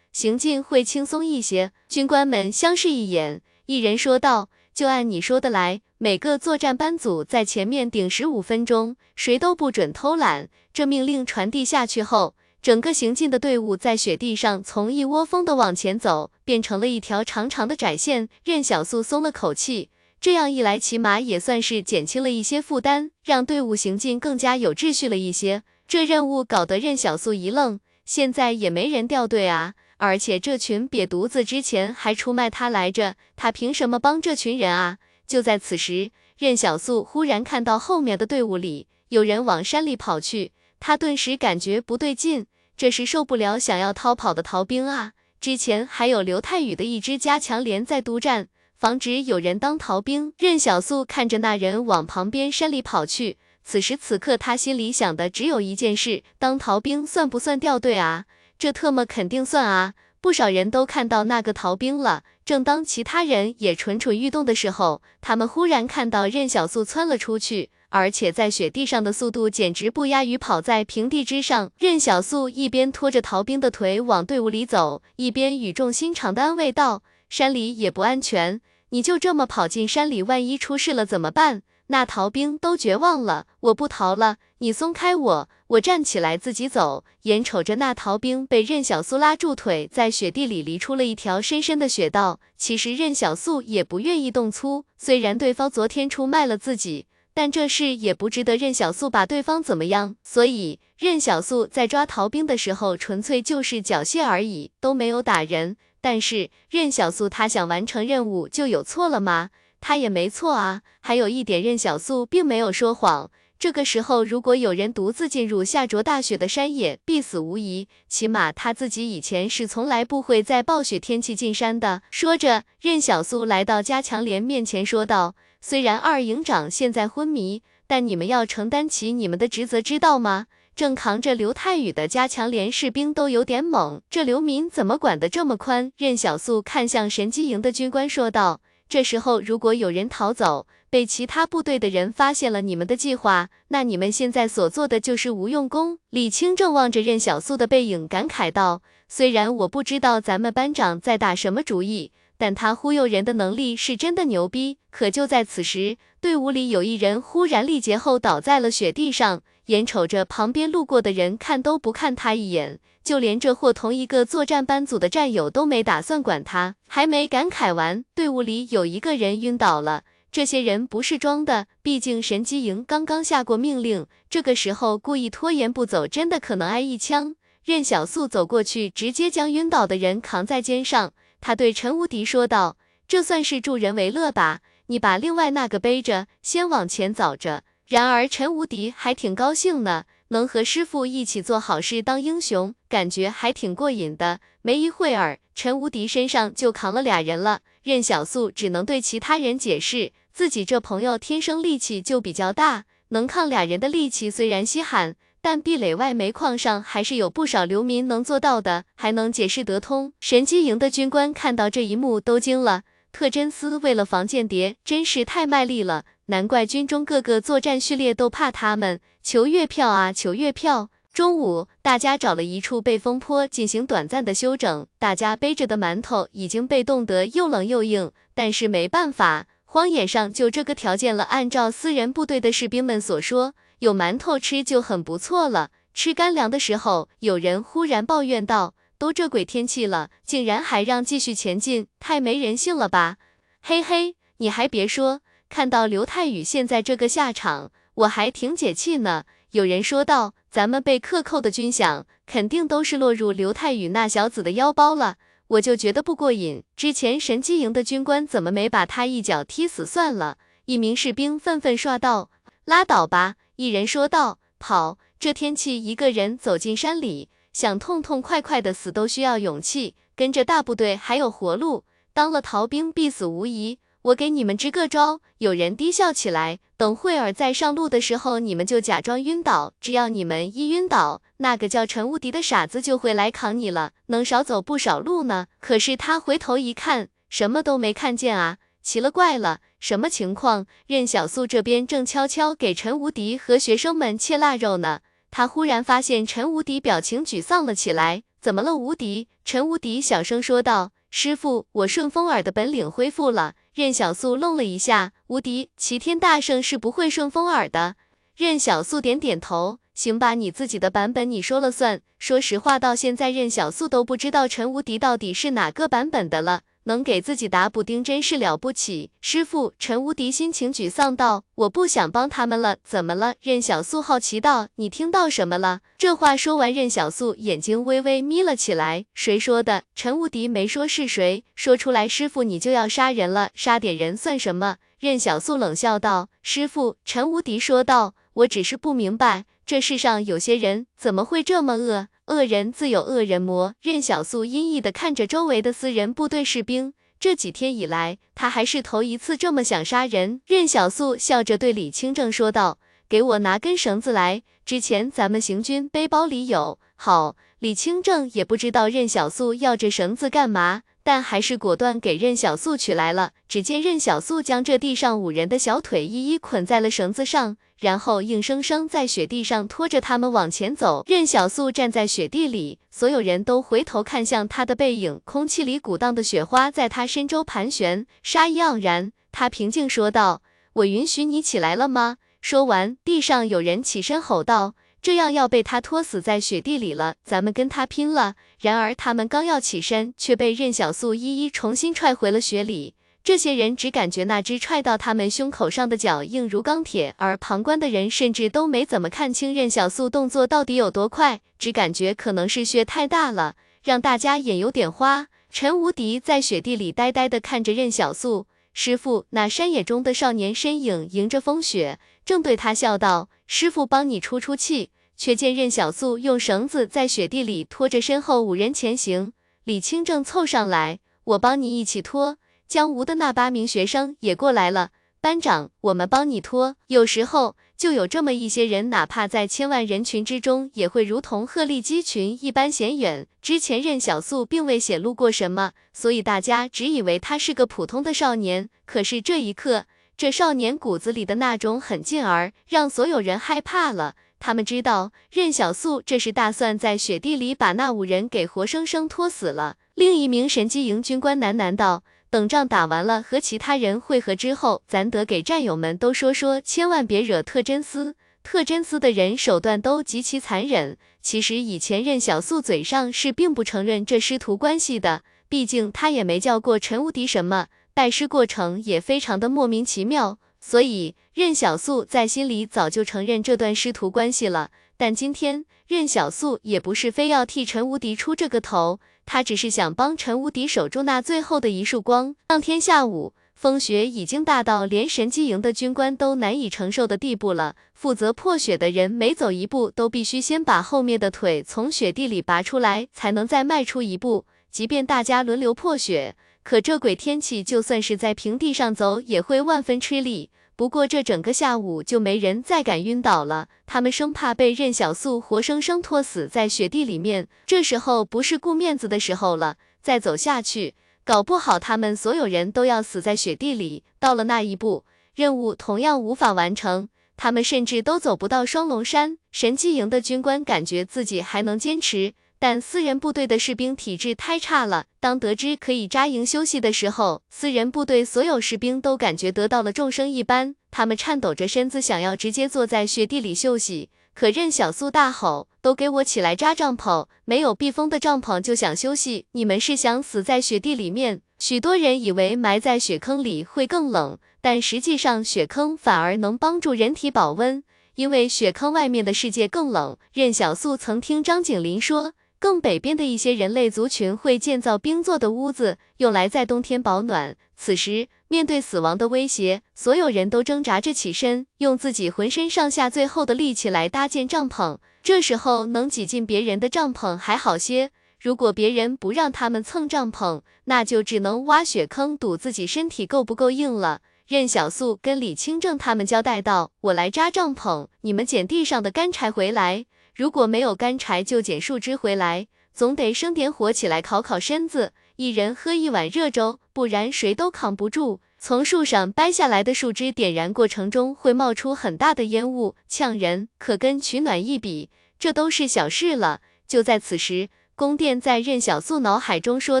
行进会轻松一些。”军官们相视一眼，一人说道：“就按你说的来。”每个作战班组在前面顶十五分钟，谁都不准偷懒。这命令传递下去后，整个行进的队伍在雪地上从一窝蜂的往前走，变成了一条长长的窄线。任小素松了口气，这样一来，起码也算是减轻了一些负担，让队伍行进更加有秩序了一些。这任务搞得任小素一愣，现在也没人掉队啊，而且这群瘪犊子之前还出卖他来着，他凭什么帮这群人啊？就在此时，任小素忽然看到后面的队伍里有人往山里跑去，他顿时感觉不对劲，这是受不了想要逃跑的逃兵啊！之前还有刘太宇的一支加强连在督战，防止有人当逃兵。任小素看着那人往旁边山里跑去，此时此刻他心里想的只有一件事：当逃兵算不算掉队啊？这特么肯定算啊！不少人都看到那个逃兵了。正当其他人也蠢蠢欲动的时候，他们忽然看到任小素窜了出去，而且在雪地上的速度简直不亚于跑在平地之上。任小素一边拖着逃兵的腿往队伍里走，一边语重心长的安慰道：“山里也不安全，你就这么跑进山里，万一出事了怎么办？”那逃兵都绝望了，我不逃了，你松开我，我站起来自己走。眼瞅着那逃兵被任小素拉住腿，在雪地里犁出了一条深深的雪道。其实任小素也不愿意动粗，虽然对方昨天出卖了自己，但这事也不值得任小素把对方怎么样。所以任小素在抓逃兵的时候，纯粹就是缴械而已，都没有打人。但是任小素她想完成任务，就有错了吗？他也没错啊，还有一点，任小素并没有说谎。这个时候，如果有人独自进入下着大雪的山野，必死无疑。起码他自己以前是从来不会在暴雪天气进山的。说着，任小素来到加强连面前说道：“虽然二营长现在昏迷，但你们要承担起你们的职责，知道吗？”正扛着刘太宇的加强连士兵都有点懵，这刘民怎么管得这么宽？任小素看向神机营的军官说道。这时候，如果有人逃走，被其他部队的人发现了你们的计划，那你们现在所做的就是无用功。李清正望着任小素的背影，感慨道：“虽然我不知道咱们班长在打什么主意，但他忽悠人的能力是真的牛逼。”可就在此时，队伍里有一人忽然力竭后倒在了雪地上，眼瞅着旁边路过的人看都不看他一眼。就连这货同一个作战班组的战友都没打算管他，还没感慨完，队伍里有一个人晕倒了。这些人不是装的，毕竟神机营刚刚下过命令，这个时候故意拖延不走，真的可能挨一枪。任小素走过去，直接将晕倒的人扛在肩上，他对陈无敌说道：“这算是助人为乐吧？你把另外那个背着，先往前走着。”然而陈无敌还挺高兴呢。能和师傅一起做好事当英雄，感觉还挺过瘾的。没一会儿，陈无敌身上就扛了俩人了。任小素只能对其他人解释，自己这朋友天生力气就比较大，能抗俩人的力气虽然稀罕，但壁垒外煤矿上还是有不少流民能做到的，还能解释得通。神机营的军官看到这一幕都惊了，特侦司为了防间谍，真是太卖力了。难怪军中各个作战序列都怕他们。求月票啊，求月票！中午，大家找了一处背风坡进行短暂的休整。大家背着的馒头已经被冻得又冷又硬，但是没办法，荒野上就这个条件了。按照私人部队的士兵们所说，有馒头吃就很不错了。吃干粮的时候，有人忽然抱怨道：“都这鬼天气了，竟然还让继续前进，太没人性了吧！”嘿嘿，你还别说。看到刘太宇现在这个下场，我还挺解气呢。有人说道：“咱们被克扣的军饷，肯定都是落入刘太宇那小子的腰包了。”我就觉得不过瘾。之前神机营的军官怎么没把他一脚踢死算了？一名士兵愤愤说道：“拉倒吧！”一人说道：“跑！这天气，一个人走进山里，想痛痛快快的死都需要勇气。”跟着大部队还有活路，当了逃兵必死无疑。我给你们支个招，有人低笑起来，等会儿再上路的时候，你们就假装晕倒，只要你们一晕倒，那个叫陈无敌的傻子就会来扛你了，能少走不少路呢。可是他回头一看，什么都没看见啊，奇了怪了，什么情况？任小素这边正悄悄给陈无敌和学生们切腊肉呢，他忽然发现陈无敌表情沮丧了起来，怎么了，无敌？陈无敌小声说道。师傅，我顺风耳的本领恢复了。任小素愣了一下，无敌，齐天大圣是不会顺风耳的。任小素点点头，行吧，你自己的版本你说了算。说实话，到现在任小素都不知道陈无敌到底是哪个版本的了。能给自己打补丁真是了不起，师傅。陈无敌心情沮丧道：“我不想帮他们了，怎么了？”任小素好奇道：“你听到什么了？”这话说完，任小素眼睛微微眯了起来。谁说的？陈无敌没说是谁，说出来，师傅你就要杀人了，杀点人算什么？任小素冷笑道：“师傅。”陈无敌说道：“我只是不明白，这世上有些人怎么会这么恶？”恶人自有恶人磨。任小素阴翳地看着周围的私人部队士兵，这几天以来，他还是头一次这么想杀人。任小素笑着对李清正说道：“给我拿根绳子来，之前咱们行军背包里有。”好，李清正也不知道任小素要这绳子干嘛。但还是果断给任小素取来了。只见任小素将这地上五人的小腿一一捆在了绳子上，然后硬生生在雪地上拖着他们往前走。任小素站在雪地里，所有人都回头看向他的背影，空气里鼓荡的雪花在他身周盘旋，杀意盎然。他平静说道：“我允许你起来了吗？”说完，地上有人起身吼道。这样要被他拖死在雪地里了，咱们跟他拼了！然而他们刚要起身，却被任小素一一重新踹回了雪里。这些人只感觉那只踹到他们胸口上的脚硬如钢铁，而旁观的人甚至都没怎么看清任小素动作到底有多快，只感觉可能是雪太大了，让大家眼有点花。陈无敌在雪地里呆呆地看着任小素，师傅，那山野中的少年身影迎着风雪，正对他笑道。师傅帮你出出气，却见任小素用绳子在雪地里拖着身后五人前行。李清正凑上来，我帮你一起拖。江吴的那八名学生也过来了，班长，我们帮你拖。有时候就有这么一些人，哪怕在千万人群之中，也会如同鹤立鸡群一般显眼。之前任小素并未显露过什么，所以大家只以为他是个普通的少年。可是这一刻。这少年骨子里的那种狠劲儿，让所有人害怕了。他们知道任小素这是打算在雪地里把那五人给活生生拖死了。另一名神机营军官喃喃道：“等仗打完了，和其他人会合之后，咱得给战友们都说说，千万别惹特真司。特真司的人手段都极其残忍。其实以前任小素嘴上是并不承认这师徒关系的，毕竟他也没叫过陈无敌什么。”拜师过程也非常的莫名其妙，所以任小素在心里早就承认这段师徒关系了。但今天任小素也不是非要替陈无敌出这个头，他只是想帮陈无敌守住那最后的一束光。当天下午，风雪已经大到连神机营的军官都难以承受的地步了。负责破雪的人每走一步，都必须先把后面的腿从雪地里拔出来，才能再迈出一步。即便大家轮流破雪。可这鬼天气，就算是在平地上走，也会万分吃力。不过这整个下午就没人再敢晕倒了，他们生怕被任小素活生生拖死在雪地里面。这时候不是顾面子的时候了，再走下去，搞不好他们所有人都要死在雪地里。到了那一步，任务同样无法完成，他们甚至都走不到双龙山。神机营的军官感觉自己还能坚持。但私人部队的士兵体质太差了。当得知可以扎营休息的时候，私人部队所有士兵都感觉得到了重生一般，他们颤抖着身子，想要直接坐在雪地里休息。可任小素大吼：“都给我起来扎帐篷！没有避风的帐篷就想休息？你们是想死在雪地里面？”许多人以为埋在雪坑里会更冷，但实际上雪坑反而能帮助人体保温，因为雪坑外面的世界更冷。任小素曾听张景林说。更北边的一些人类族群会建造冰做的屋子，用来在冬天保暖。此时，面对死亡的威胁，所有人都挣扎着起身，用自己浑身上下最后的力气来搭建帐篷。这时候能挤进别人的帐篷还好些，如果别人不让他们蹭帐篷，那就只能挖雪坑堵自己身体够不够硬了。任小素跟李清正他们交代道：“我来扎帐篷，你们捡地上的干柴回来。如果没有干柴，就捡树枝回来。总得生点火起来烤烤身子，一人喝一碗热粥，不然谁都扛不住。从树上掰下来的树枝点燃过程中会冒出很大的烟雾，呛人。可跟取暖一比，这都是小事了。就在此时。”宫殿在任小素脑海中说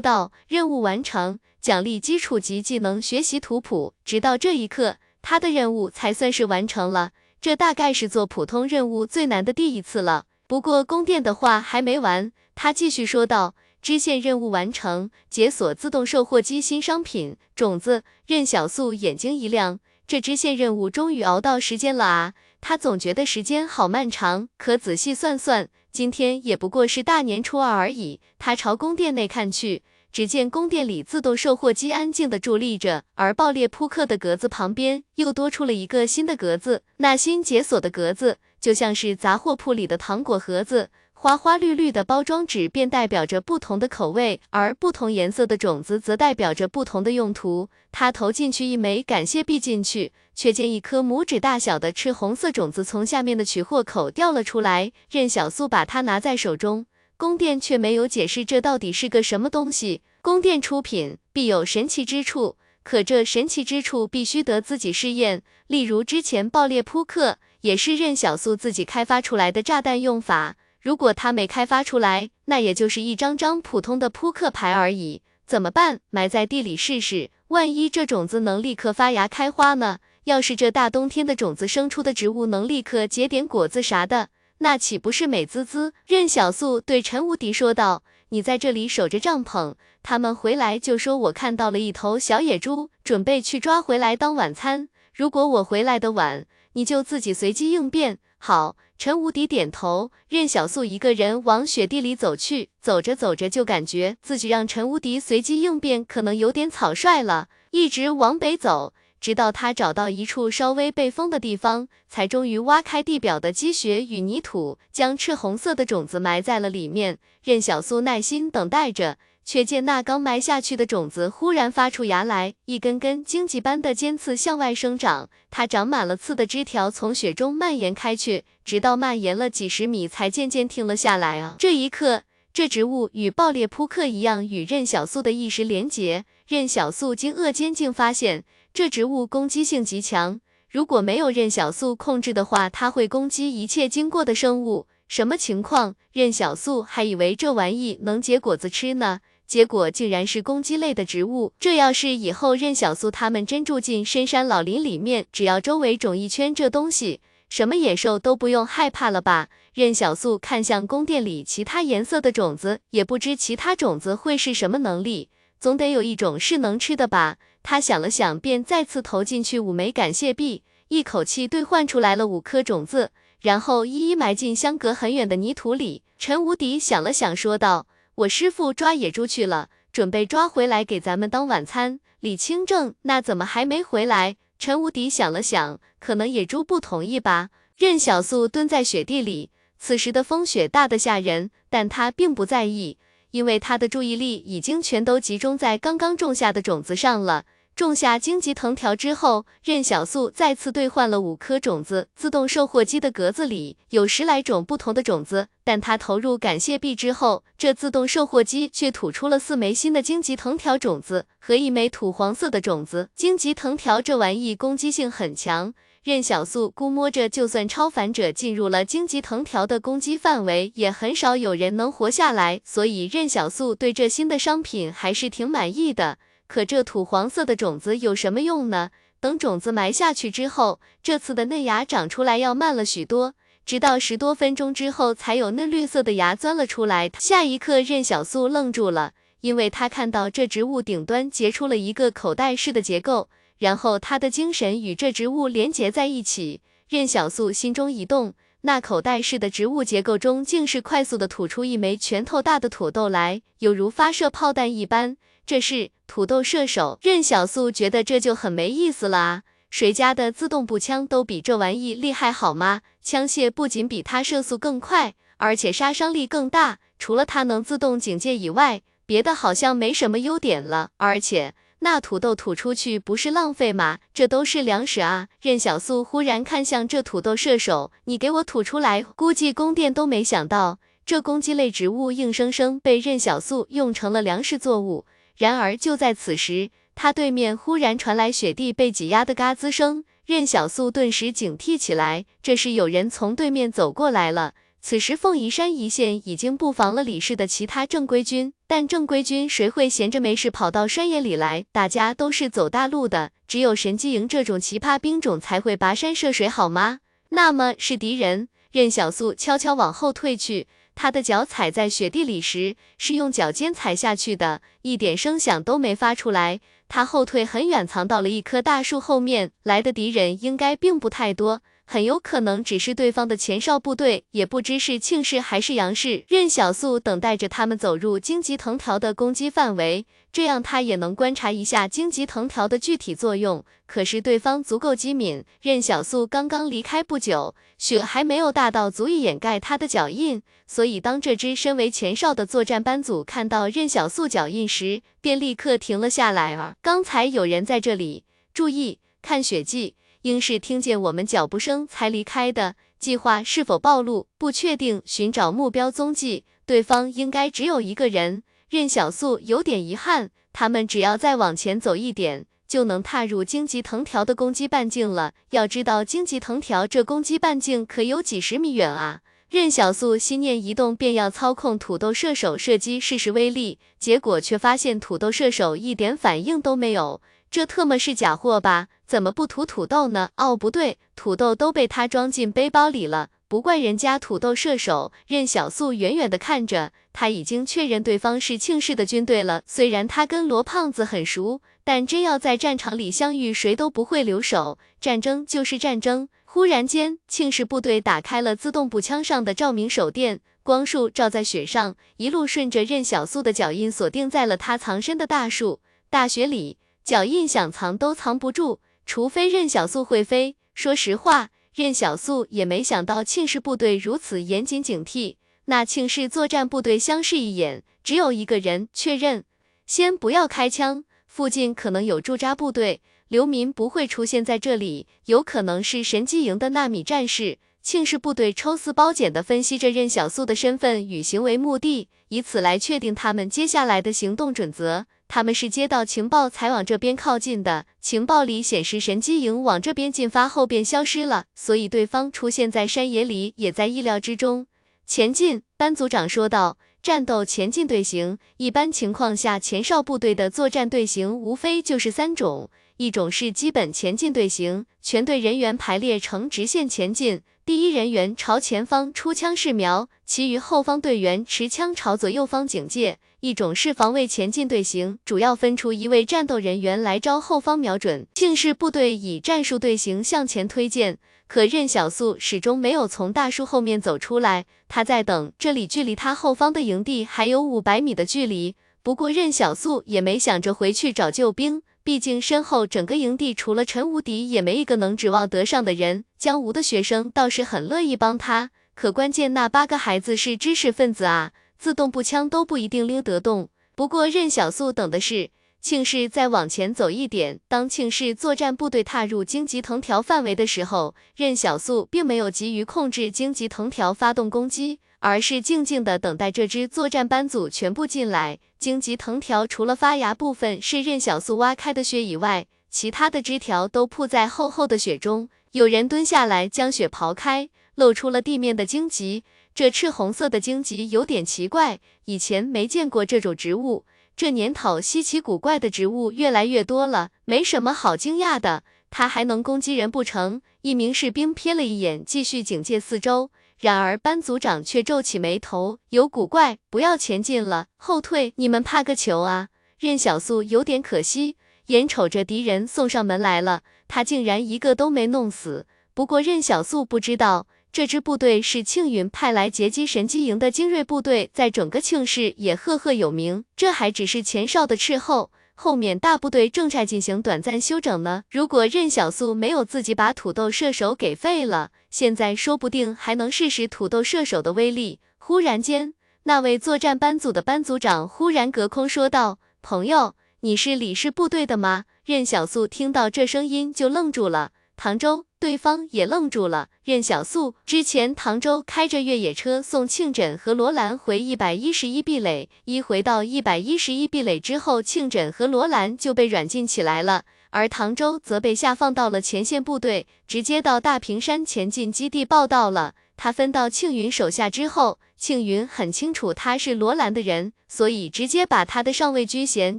道：“任务完成，奖励基础级技能学习图谱。”直到这一刻，他的任务才算是完成了。这大概是做普通任务最难的第一次了。不过宫殿的话还没完，他继续说道：“支线任务完成，解锁自动售货机新商品种子。”任小素眼睛一亮，这支线任务终于熬到时间了啊！他总觉得时间好漫长，可仔细算算。今天也不过是大年初二而已。他朝宫殿内看去，只见宫殿里自动售货机安静的伫立着，而爆裂扑克的格子旁边又多出了一个新的格子。那新解锁的格子就像是杂货铺里的糖果盒子，花花绿绿的包装纸便代表着不同的口味，而不同颜色的种子则代表着不同的用途。他投进去一枚感谢币进去。却见一颗拇指大小的赤红色种子从下面的取货口掉了出来，任小素把它拿在手中，宫殿却没有解释这到底是个什么东西。宫殿出品必有神奇之处，可这神奇之处必须得自己试验。例如之前爆裂扑克也是任小素自己开发出来的炸弹用法，如果他没开发出来，那也就是一张张普通的扑克牌而已。怎么办？埋在地里试试，万一这种子能立刻发芽开花呢？要是这大冬天的种子生出的植物能立刻结点果子啥的，那岂不是美滋滋？任小素对陈无敌说道：“你在这里守着帐篷，他们回来就说我看到了一头小野猪，准备去抓回来当晚餐。如果我回来的晚，你就自己随机应变。”好，陈无敌点头。任小素一个人往雪地里走去，走着走着就感觉自己让陈无敌随机应变可能有点草率了，一直往北走。直到他找到一处稍微被封的地方，才终于挖开地表的积雪与泥土，将赤红色的种子埋在了里面。任小素耐心等待着，却见那刚埋下去的种子忽然发出芽来，一根根荆棘般的尖刺向外生长。它长满了刺的枝条从雪中蔓延开去，直到蔓延了几十米，才渐渐停了下来。啊！这一刻，这植物与爆裂扑克一样，与任小素的意识连结。任小素惊愕间，竟发现。这植物攻击性极强，如果没有任小素控制的话，它会攻击一切经过的生物。什么情况？任小素还以为这玩意能结果子吃呢，结果竟然是攻击类的植物。这要是以后任小素他们真住进深山老林里面，只要周围种一圈这东西，什么野兽都不用害怕了吧？任小素看向宫殿里其他颜色的种子，也不知其他种子会是什么能力，总得有一种是能吃的吧。他想了想，便再次投进去五枚感谢币，一口气兑换出来了五颗种子，然后一一埋进相隔很远的泥土里。陈无敌想了想，说道：“我师傅抓野猪去了，准备抓回来给咱们当晚餐。李清正那怎么还没回来？”陈无敌想了想，可能野猪不同意吧。任小素蹲在雪地里，此时的风雪大得吓人，但他并不在意。因为他的注意力已经全都集中在刚刚种下的种子上了。种下荆棘藤条之后，任小素再次兑换了五颗种子。自动售货机的格子里有十来种不同的种子，但他投入感谢币之后，这自动售货机却吐出了四枚新的荆棘藤条种子和一枚土黄色的种子。荆棘藤条这玩意攻击性很强。任小素估摸着，就算超凡者进入了荆棘藤条的攻击范围，也很少有人能活下来。所以任小素对这新的商品还是挺满意的。可这土黄色的种子有什么用呢？等种子埋下去之后，这次的嫩芽长出来要慢了许多，直到十多分钟之后，才有嫩绿色的芽钻了出来。下一刻，任小素愣住了，因为他看到这植物顶端结出了一个口袋式的结构。然后他的精神与这植物连结在一起，任小素心中一动，那口袋式的植物结构中竟是快速的吐出一枚拳头大的土豆来，犹如发射炮弹一般。这是土豆射手。任小素觉得这就很没意思了啊！谁家的自动步枪都比这玩意厉害好吗？枪械不仅比它射速更快，而且杀伤力更大。除了它能自动警戒以外，别的好像没什么优点了。而且那土豆吐出去不是浪费吗？这都是粮食啊！任小素忽然看向这土豆射手，你给我吐出来！估计宫殿都没想到，这攻击类植物硬生生被任小素用成了粮食作物。然而就在此时，他对面忽然传来雪地被挤压的嘎吱声，任小素顿时警惕起来，这是有人从对面走过来了。此时凤仪山一线已经布防了李氏的其他正规军，但正规军谁会闲着没事跑到山野里来？大家都是走大路的，只有神机营这种奇葩兵种才会跋山涉水，好吗？那么是敌人。任小素悄悄往后退去。他的脚踩在雪地里时，是用脚尖踩下去的，一点声响都没发出来。他后退很远，藏到了一棵大树后面。来的敌人应该并不太多，很有可能只是对方的前哨部队，也不知是庆氏还是杨氏。任小素等待着他们走入荆棘藤条的攻击范围。这样他也能观察一下荆棘藤条的具体作用。可是对方足够机敏，任小素刚刚离开不久，雪还没有大到足以掩盖他的脚印，所以当这支身为前哨的作战班组看到任小素脚印时，便立刻停了下来。啊，刚才有人在这里，注意看血迹，应是听见我们脚步声才离开的。计划是否暴露？不确定，寻找目标踪迹，对方应该只有一个人。任小素有点遗憾，他们只要再往前走一点，就能踏入荆棘藤条的攻击半径了。要知道，荆棘藤条这攻击半径可有几十米远啊！任小素心念一动，便要操控土豆射手射击试试威力，结果却发现土豆射手一点反应都没有。这特么是假货吧？怎么不吐土豆呢？哦，不对，土豆都被他装进背包里了。不怪人家土豆射手，任小素远远的看着，他已经确认对方是庆氏的军队了。虽然他跟罗胖子很熟，但真要在战场里相遇，谁都不会留手。战争就是战争。忽然间，庆氏部队打开了自动步枪上的照明手电，光束照在雪上，一路顺着任小素的脚印锁定在了他藏身的大树。大雪里，脚印想藏都藏不住，除非任小素会飞。说实话。任小素也没想到庆氏部队如此严谨警惕，那庆氏作战部队相视一眼，只有一个人确认，先不要开枪，附近可能有驻扎部队，流民不会出现在这里，有可能是神机营的纳米战士。庆氏部队抽丝剥茧地分析着任小素的身份与行为目的，以此来确定他们接下来的行动准则。他们是接到情报才往这边靠近的，情报里显示神机营往这边进发后便消失了，所以对方出现在山野里也在意料之中。前进，班组长说道。战斗前进队形，一般情况下前哨部队的作战队形无非就是三种，一种是基本前进队形，全队人员排列成直线前进。第一人员朝前方出枪试瞄，其余后方队员持枪朝左右方警戒。一种是防卫前进队形，主要分出一位战斗人员来招后方瞄准。庆氏部队以战术队形向前推进，可任小素始终没有从大树后面走出来，他在等。这里距离他后方的营地还有五百米的距离，不过任小素也没想着回去找救兵。毕竟身后整个营地除了陈无敌，也没一个能指望得上的人。江吴的学生倒是很乐意帮他，可关键那八个孩子是知识分子啊，自动步枪都不一定拎得动。不过任小素等的是庆氏再往前走一点。当庆氏作战部队踏入荆棘藤条范围的时候，任小素并没有急于控制荆棘藤条发动攻击。而是静静的等待这支作战班组全部进来。荆棘藤条除了发芽部分是任小素挖开的雪以外，其他的枝条都铺在厚厚的雪中。有人蹲下来将雪刨开，露出了地面的荆棘。这赤红色的荆棘有点奇怪，以前没见过这种植物。这年头稀奇古怪的植物越来越多了，没什么好惊讶的。它还能攻击人不成？一名士兵瞥了一眼，继续警戒四周。然而班组长却皱起眉头，有古怪，不要前进了，后退，你们怕个球啊！任小素有点可惜，眼瞅着敌人送上门来了，他竟然一个都没弄死。不过任小素不知道，这支部队是庆云派来截击神机营的精锐部队，在整个庆氏也赫赫有名。这还只是前哨的斥候。后面大部队正在进行短暂休整呢。如果任小素没有自己把土豆射手给废了，现在说不定还能试试土豆射手的威力。忽然间，那位作战班组的班组长忽然隔空说道：“朋友，你是李氏部队的吗？”任小素听到这声音就愣住了。唐周，对方也愣住了。任小素之前，唐周开着越野车送庆枕和罗兰回一百一十一壁垒，一回到一百一十一壁垒之后，庆枕和罗兰就被软禁起来了，而唐周则被下放到了前线部队，直接到大平山前进基地报道了。他分到庆云手下之后，庆云很清楚他是罗兰的人，所以直接把他的上尉军衔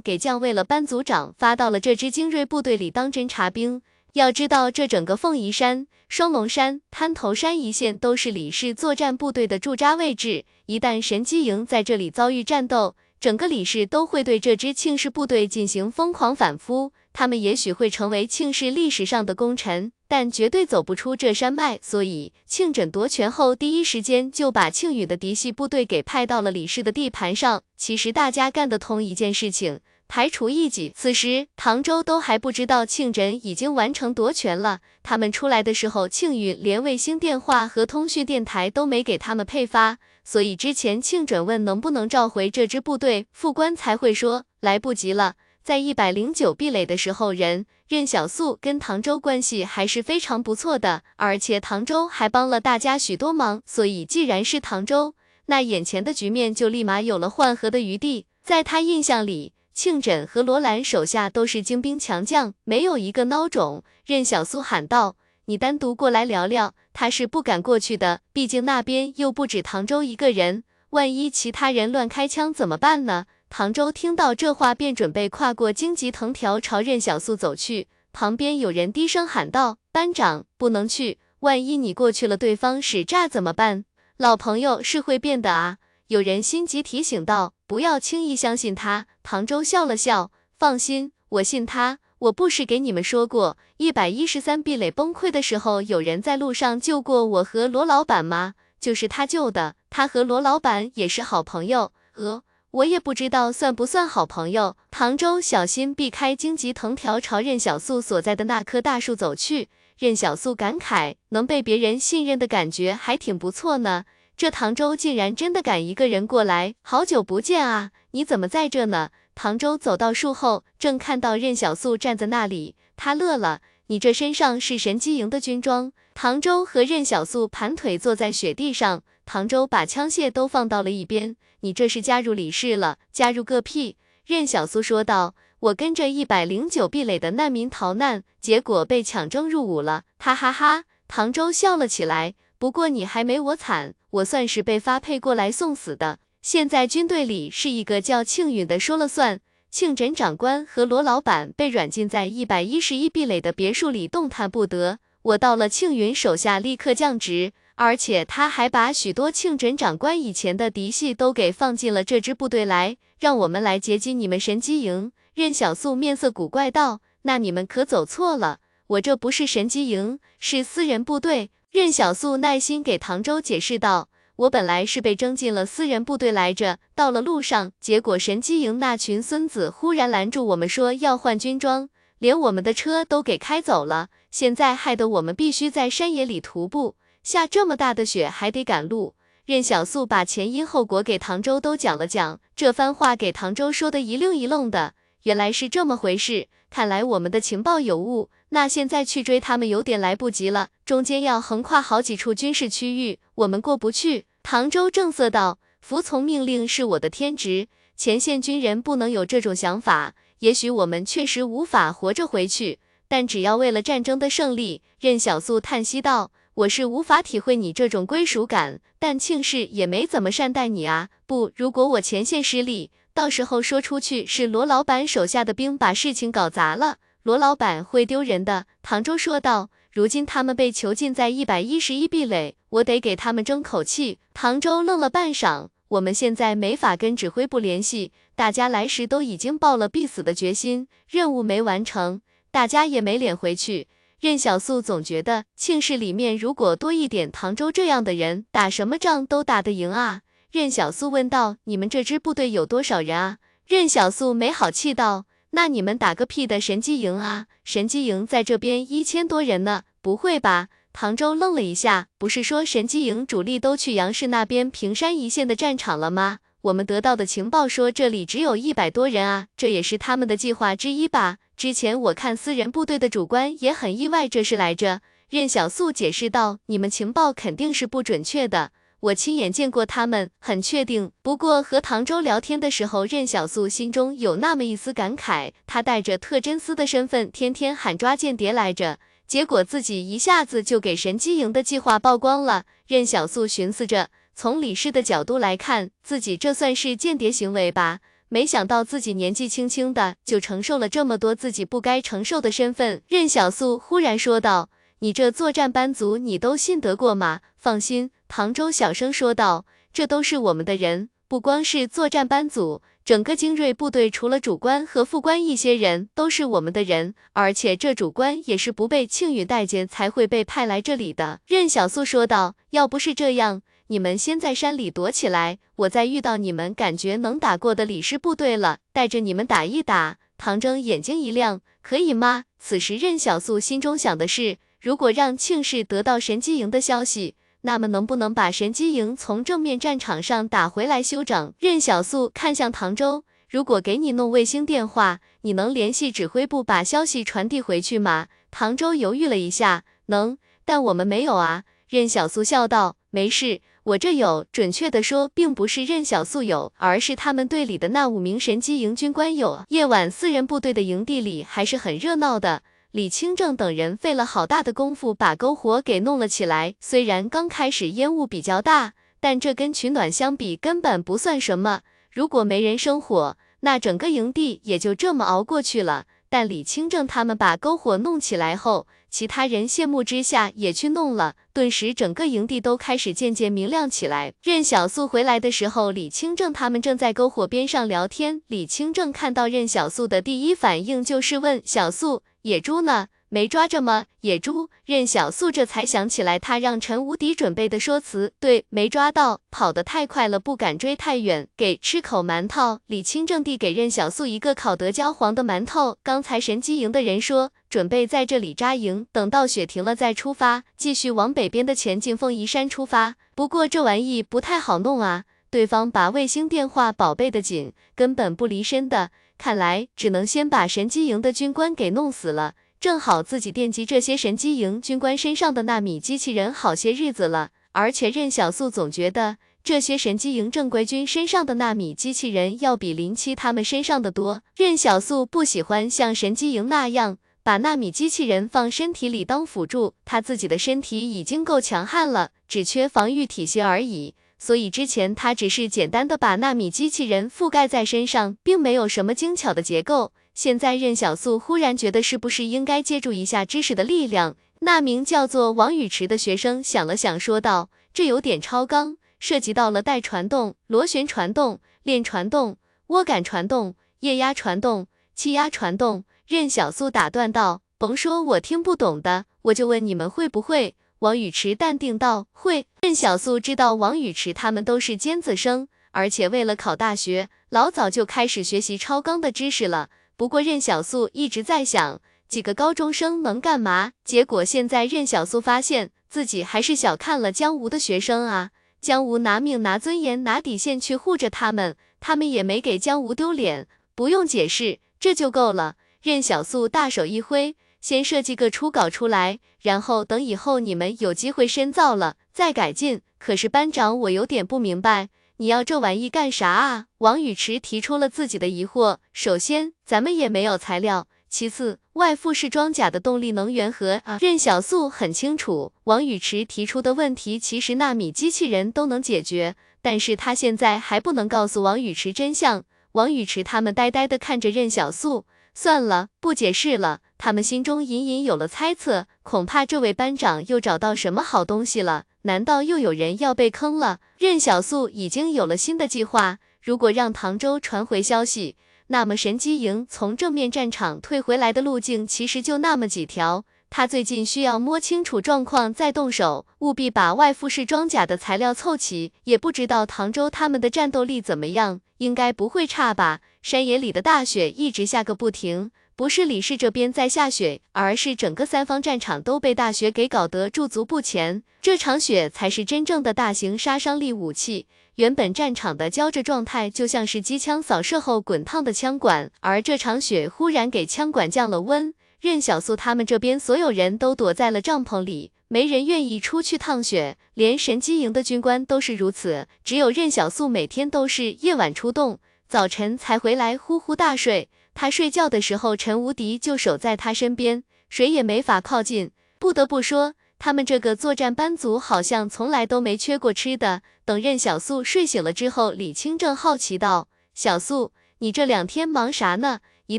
给降为了班组长，发到了这支精锐部队里当侦察兵。要知道，这整个凤仪山、双龙山、滩头山一线都是李氏作战部队的驻扎位置，一旦神机营在这里遭遇战斗，整个李氏都会对这支庆氏部队进行疯狂反扑。他们也许会成为庆氏历史上的功臣，但绝对走不出这山脉。所以，庆枕夺权后，第一时间就把庆宇的嫡系部队给派到了李氏的地盘上。其实，大家干的同一件事情，排除异己。此时，唐周都还不知道庆枕已经完成夺权了。他们出来的时候，庆宇连卫星电话和通讯电台都没给他们配发，所以之前庆准问能不能召回这支部队，副官才会说来不及了。在一百零九壁垒的时候，人任小素跟唐周关系还是非常不错的，而且唐周还帮了大家许多忙，所以既然是唐周，那眼前的局面就立马有了缓和的余地。在他印象里，庆枕和罗兰手下都是精兵强将，没有一个孬种。任小苏喊道：“你单独过来聊聊。”他是不敢过去的，毕竟那边又不止唐周一个人，万一其他人乱开枪怎么办呢？唐周听到这话，便准备跨过荆棘藤条朝任小苏走去。旁边有人低声喊道：“班长，不能去，万一你过去了，对方使诈怎么办？老朋友是会变的啊。”有人心急提醒道：“不要轻易相信他。”唐周笑了笑：“放心，我信他。我不是给你们说过，一百一十三壁垒崩溃的时候，有人在路上救过我和罗老板吗？就是他救的。他和罗老板也是好朋友。呃。”我也不知道算不算好朋友。唐周小心避开荆棘藤条，朝任小素所在的那棵大树走去。任小素感慨，能被别人信任的感觉还挺不错呢。这唐周竟然真的敢一个人过来，好久不见啊！你怎么在这呢？唐周走到树后，正看到任小素站在那里，他乐了。你这身上是神机营的军装。唐周和任小素盘腿坐在雪地上，唐周把枪械都放到了一边。你这是加入李氏了？加入个屁！任小素说道。我跟着一百零九壁垒的难民逃难，结果被抢征入伍了。哈哈哈！唐周笑了起来。不过你还没我惨，我算是被发配过来送死的。现在军队里是一个叫庆允的说了算。庆枕长官和罗老板被软禁在一百一十一壁垒的别墅里，动弹不得。我到了庆允手下，立刻降职，而且他还把许多庆枕长官以前的嫡系都给放进了这支部队来，让我们来截击你们神机营。任小素面色古怪道：“那你们可走错了，我这不是神机营，是私人部队。”任小素耐心给唐周解释道：“我本来是被征进了私人部队来着，到了路上，结果神机营那群孙子忽然拦住我们，说要换军装。”连我们的车都给开走了，现在害得我们必须在山野里徒步，下这么大的雪还得赶路。任小素把前因后果给唐周都讲了讲，这番话给唐周说的一愣一愣的，原来是这么回事，看来我们的情报有误，那现在去追他们有点来不及了，中间要横跨好几处军事区域，我们过不去。唐周正色道：“服从命令是我的天职，前线军人不能有这种想法。”也许我们确实无法活着回去，但只要为了战争的胜利，任小素叹息道：“我是无法体会你这种归属感，但庆氏也没怎么善待你啊。不，如果我前线失利，到时候说出去是罗老板手下的兵把事情搞砸了，罗老板会丢人的。”唐周说道：“如今他们被囚禁在一百一十一壁垒，我得给他们争口气。”唐周愣了半晌。我们现在没法跟指挥部联系，大家来时都已经抱了必死的决心，任务没完成，大家也没脸回去。任小素总觉得庆氏里面如果多一点唐周这样的人，打什么仗都打得赢啊。任小素问道：“你们这支部队有多少人啊？”任小素没好气道：“那你们打个屁的神机营啊！神机营在这边一千多人呢。”不会吧？唐周愣了一下，不是说神机营主力都去杨氏那边平山一线的战场了吗？我们得到的情报说这里只有一百多人啊，这也是他们的计划之一吧？之前我看私人部队的主官也很意外这事来着。任小素解释道：“你们情报肯定是不准确的，我亲眼见过他们，很确定。不过和唐周聊天的时候，任小素心中有那么一丝感慨，他带着特侦司的身份，天天喊抓间谍来着。”结果自己一下子就给神机营的计划曝光了。任小素寻思着，从李氏的角度来看，自己这算是间谍行为吧？没想到自己年纪轻轻的就承受了这么多自己不该承受的身份。任小素忽然说道：“你这作战班组，你都信得过吗？”放心，唐周小声说道：“这都是我们的人，不光是作战班组。”整个精锐部队除了主官和副官一些人都是我们的人，而且这主官也是不被庆宇待见才会被派来这里的。任小素说道：“要不是这样，你们先在山里躲起来，我再遇到你们感觉能打过的李氏部队了，带着你们打一打。”唐征眼睛一亮：“可以吗？”此时任小素心中想的是，如果让庆氏得到神机营的消息。那么能不能把神机营从正面战场上打回来休整？任小素看向唐周，如果给你弄卫星电话，你能联系指挥部把消息传递回去吗？唐周犹豫了一下，能，但我们没有啊。任小素笑道，没事，我这有。准确的说，并不是任小素有，而是他们队里的那五名神机营军官有。夜晚四人部队的营地里还是很热闹的。李清正等人费了好大的功夫把篝火给弄了起来，虽然刚开始烟雾比较大，但这跟取暖相比根本不算什么。如果没人生火，那整个营地也就这么熬过去了。但李清正他们把篝火弄起来后，其他人羡慕之下也去弄了，顿时整个营地都开始渐渐明亮起来。任小素回来的时候，李清正他们正在篝火边上聊天。李清正看到任小素的第一反应就是问小素。野猪呢？没抓着吗？野猪，任小素这才想起来，他让陈无敌准备的说辞，对，没抓到，跑得太快了，不敢追太远。给吃口馒头。李清正递给任小素一个烤得焦黄的馒头。刚才神机营的人说，准备在这里扎营，等到雪停了再出发，继续往北边的前进凤仪山出发。不过这玩意不太好弄啊，对方把卫星电话宝贝的紧，根本不离身的。看来只能先把神机营的军官给弄死了，正好自己惦记这些神机营军官身上的纳米机器人好些日子了。而且任小素总觉得这些神机营正规军身上的纳米机器人要比林七他们身上的多。任小素不喜欢像神机营那样把纳米机器人放身体里当辅助，他自己的身体已经够强悍了，只缺防御体系而已。所以之前他只是简单的把纳米机器人覆盖在身上，并没有什么精巧的结构。现在任小素忽然觉得是不是应该借助一下知识的力量？那名叫做王宇驰的学生想了想，说道：“这有点超纲，涉及到了带传动、螺旋传动、链传动、涡杆传动、液压传动、气压传动。”任小素打断道：“甭说我听不懂的，我就问你们会不会。”王宇驰淡定道：“会。”任小素知道王宇驰他们都是尖子生，而且为了考大学，老早就开始学习超纲的知识了。不过任小素一直在想，几个高中生能干嘛？结果现在任小素发现自己还是小看了江吴的学生啊！江吴拿命、拿尊严、拿底线去护着他们，他们也没给江吴丢脸，不用解释，这就够了。任小素大手一挥。先设计个初稿出来，然后等以后你们有机会深造了再改进。可是班长，我有点不明白，你要这玩意干啥啊？王宇驰提出了自己的疑惑。首先，咱们也没有材料；其次，外附式装甲的动力能源和啊，任小素很清楚，王宇驰提出的问题其实纳米机器人都能解决，但是他现在还不能告诉王宇驰真相。王宇驰他们呆呆的看着任小素。算了，不解释了。他们心中隐隐有了猜测，恐怕这位班长又找到什么好东西了。难道又有人要被坑了？任小素已经有了新的计划。如果让唐周传回消息，那么神机营从正面战场退回来的路径其实就那么几条。他最近需要摸清楚状况再动手，务必把外附式装甲的材料凑齐。也不知道唐周他们的战斗力怎么样，应该不会差吧。山野里的大雪一直下个不停，不是李氏这边在下雪，而是整个三方战场都被大雪给搞得驻足不前。这场雪才是真正的大型杀伤力武器。原本战场的焦着状态，就像是机枪扫射后滚烫的枪管，而这场雪忽然给枪管降了温。任小素他们这边所有人都躲在了帐篷里，没人愿意出去趟雪，连神机营的军官都是如此。只有任小素每天都是夜晚出动，早晨才回来呼呼大睡。他睡觉的时候，陈无敌就守在他身边，谁也没法靠近。不得不说。他们这个作战班组好像从来都没缺过吃的。等任小素睡醒了之后，李清正好奇道：“小素，你这两天忙啥呢？一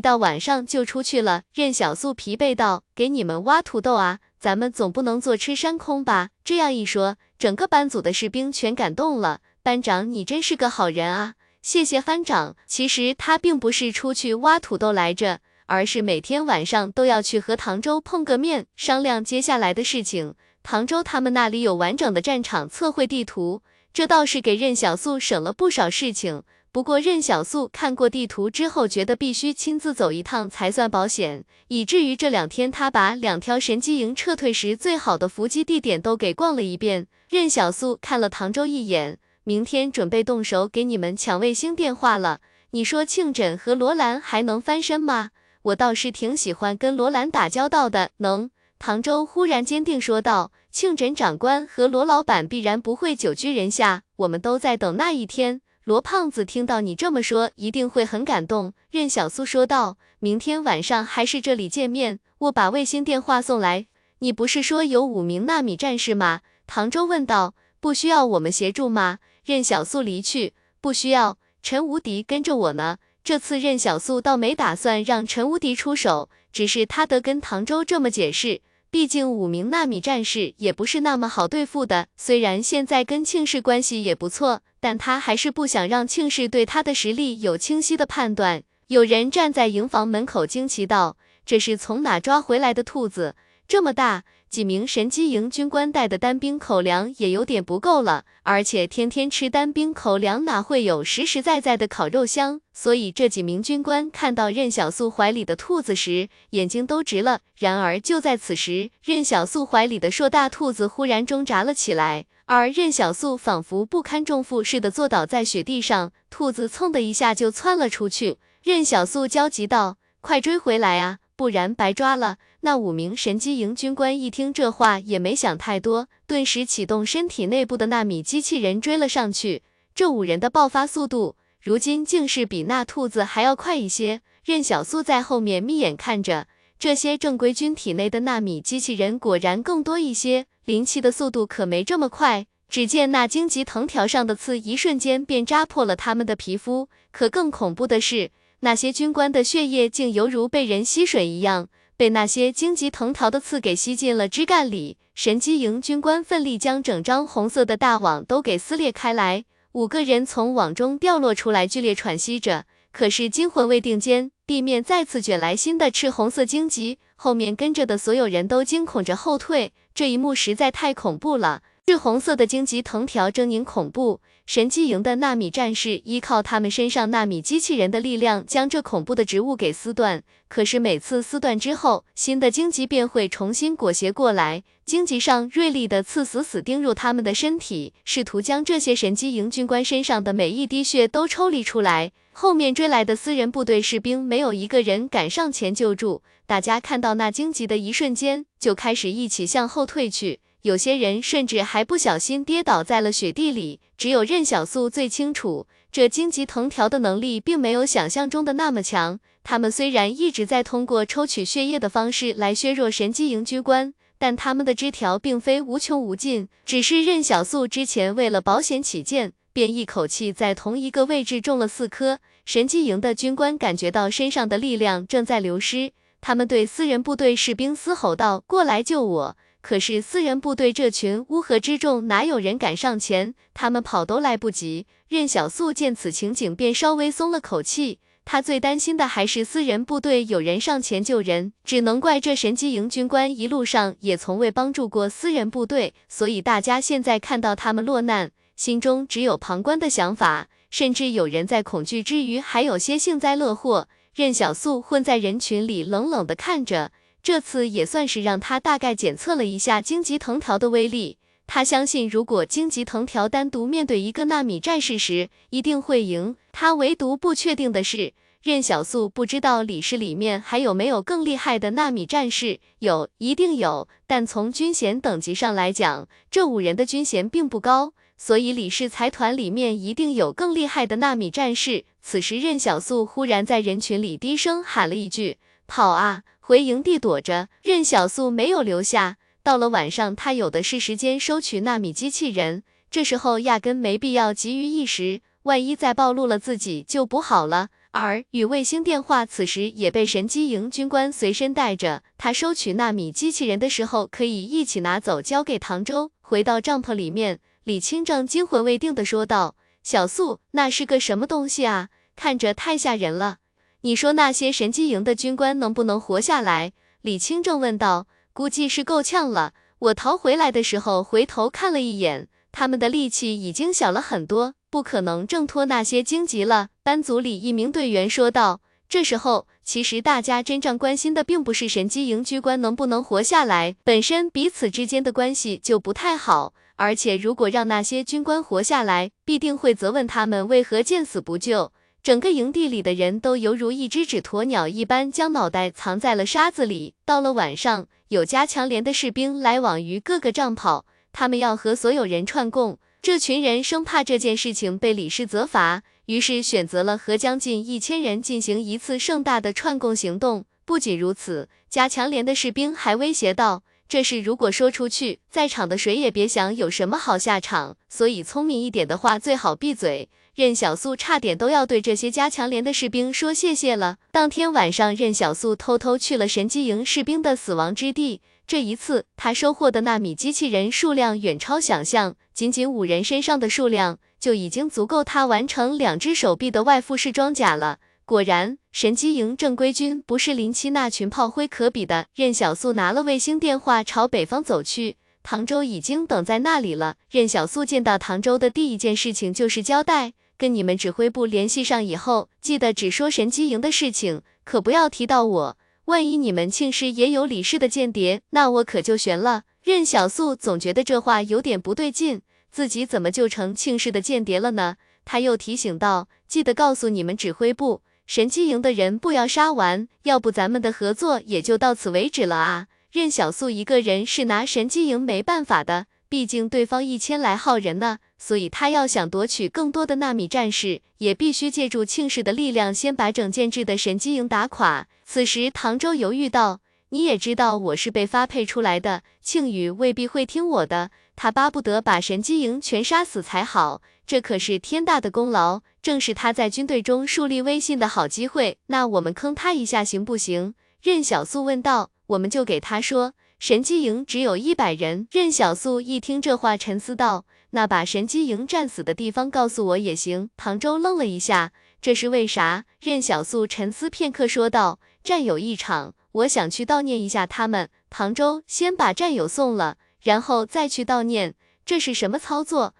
到晚上就出去了。”任小素疲惫道：“给你们挖土豆啊，咱们总不能坐吃山空吧？”这样一说，整个班组的士兵全感动了。班长，你真是个好人啊！谢谢班长。其实他并不是出去挖土豆来着。而是每天晚上都要去和唐周碰个面，商量接下来的事情。唐周他们那里有完整的战场测绘地图，这倒是给任小素省了不少事情。不过任小素看过地图之后，觉得必须亲自走一趟才算保险，以至于这两天他把两条神机营撤退时最好的伏击地点都给逛了一遍。任小素看了唐周一眼，明天准备动手给你们抢卫星电话了。你说庆枕和罗兰还能翻身吗？我倒是挺喜欢跟罗兰打交道的，能？唐周忽然坚定说道。庆枕长官和罗老板必然不会久居人下，我们都在等那一天。罗胖子听到你这么说，一定会很感动。任小苏说道。明天晚上还是这里见面，我把卫星电话送来。你不是说有五名纳米战士吗？唐周问道。不需要我们协助吗？任小素离去，不需要。陈无敌跟着我呢。这次任小素倒没打算让陈无敌出手，只是他得跟唐周这么解释，毕竟五名纳米战士也不是那么好对付的。虽然现在跟庆氏关系也不错，但他还是不想让庆氏对他的实力有清晰的判断。有人站在营房门口惊奇道：“这是从哪抓回来的兔子？这么大！”几名神机营军官带的单兵口粮也有点不够了，而且天天吃单兵口粮哪会有实实在在的烤肉香？所以这几名军官看到任小素怀里的兔子时，眼睛都直了。然而就在此时，任小素怀里的硕大兔子忽然挣扎了起来，而任小素仿佛不堪重负似的坐倒在雪地上，兔子蹭的一下就窜了出去。任小素焦急道：“快追回来啊，不然白抓了！”那五名神机营军官一听这话，也没想太多，顿时启动身体内部的纳米机器人追了上去。这五人的爆发速度，如今竟是比那兔子还要快一些。任小苏在后面眯眼看着，这些正规军体内的纳米机器人果然更多一些，灵气的速度可没这么快。只见那荆棘藤条上的刺，一瞬间便扎破了他们的皮肤。可更恐怖的是，那些军官的血液竟犹如被人吸水一样。被那些荆棘藤条的刺给吸进了枝干里，神机营军官奋力将整张红色的大网都给撕裂开来，五个人从网中掉落出来，剧烈喘息着。可是惊魂未定间，地面再次卷来新的赤红色荆棘，后面跟着的所有人都惊恐着后退。这一幕实在太恐怖了。赤红色的荆棘藤条狰狞恐怖，神机营的纳米战士依靠他们身上纳米机器人的力量，将这恐怖的植物给撕断。可是每次撕断之后，新的荆棘便会重新裹挟过来，荆棘上锐利的刺死死钉入他们的身体，试图将这些神机营军官身上的每一滴血都抽离出来。后面追来的私人部队士兵没有一个人敢上前救助，大家看到那荆棘的一瞬间，就开始一起向后退去。有些人甚至还不小心跌倒在了雪地里。只有任小素最清楚，这荆棘藤条的能力并没有想象中的那么强。他们虽然一直在通过抽取血液的方式来削弱神机营军官，但他们的枝条并非无穷无尽。只是任小素之前为了保险起见，便一口气在同一个位置种了四棵。神机营的军官感觉到身上的力量正在流失，他们对私人部队士兵嘶吼道：“过来救我！”可是私人部队这群乌合之众，哪有人敢上前？他们跑都来不及。任小素见此情景，便稍微松了口气。他最担心的还是私人部队有人上前救人，只能怪这神机营军官一路上也从未帮助过私人部队，所以大家现在看到他们落难，心中只有旁观的想法，甚至有人在恐惧之余，还有些幸灾乐祸。任小素混在人群里，冷冷的看着。这次也算是让他大概检测了一下荆棘藤条的威力。他相信，如果荆棘藤条单独面对一个纳米战士时，一定会赢。他唯独不确定的是，任小素不知道李氏里面还有没有更厉害的纳米战士。有，一定有。但从军衔等级上来讲，这五人的军衔并不高，所以李氏财团里面一定有更厉害的纳米战士。此时，任小素忽然在人群里低声喊了一句：“跑啊！”回营地躲着，任小素没有留下。到了晚上，他有的是时间收取纳米机器人，这时候压根没必要急于一时，万一再暴露了自己就不好了。而与卫星电话此时也被神机营军官随身带着，他收取纳米机器人的时候可以一起拿走，交给唐周。回到帐篷里面，李清正惊魂未定的说道：“小素，那是个什么东西啊？看着太吓人了。”你说那些神机营的军官能不能活下来？李清正问道。估计是够呛了。我逃回来的时候回头看了一眼，他们的力气已经小了很多，不可能挣脱那些荆棘了。班组里一名队员说道。这时候，其实大家真正关心的并不是神机营军官能不能活下来，本身彼此之间的关系就不太好。而且，如果让那些军官活下来，必定会责问他们为何见死不救。整个营地里的人都犹如一只纸鸵鸟一般，将脑袋藏在了沙子里。到了晚上，有加强连的士兵来往于各个帐跑，他们要和所有人串供。这群人生怕这件事情被李氏责罚，于是选择了和将近一千人进行一次盛大的串供行动。不仅如此，加强连的士兵还威胁道：“这事如果说出去，在场的谁也别想有什么好下场。所以，聪明一点的话，最好闭嘴。”任小素差点都要对这些加强连的士兵说谢谢了。当天晚上，任小素偷偷去了神机营士兵的死亡之地。这一次，他收获的纳米机器人数量远超想象，仅仅五人身上的数量就已经足够他完成两只手臂的外附式装甲了。果然，神机营正规军不是林七那群炮灰可比的。任小素拿了卫星电话，朝北方走去。唐周已经等在那里了。任小素见到唐周的第一件事情就是交代。跟你们指挥部联系上以后，记得只说神机营的事情，可不要提到我。万一你们庆氏也有李氏的间谍，那我可就悬了。任小素总觉得这话有点不对劲，自己怎么就成庆氏的间谍了呢？他又提醒道：“记得告诉你们指挥部，神机营的人不要杀完，要不咱们的合作也就到此为止了啊。”任小素一个人是拿神机营没办法的。毕竟对方一千来号人呢，所以他要想夺取更多的纳米战士，也必须借助庆氏的力量，先把整建制的神机营打垮。此时，唐周犹豫道：“你也知道我是被发配出来的，庆宇未必会听我的，他巴不得把神机营全杀死才好。这可是天大的功劳，正是他在军队中树立威信的好机会。那我们坑他一下行不行？”任小素问道。“我们就给他说。”神机营只有一百人。任小素一听这话，沉思道：“那把神机营战死的地方告诉我也行。”唐周愣了一下，这是为啥？任小素沉思片刻，说道：“战友一场，我想去悼念一下他们。”唐周先把战友送了，然后再去悼念，这是什么操作？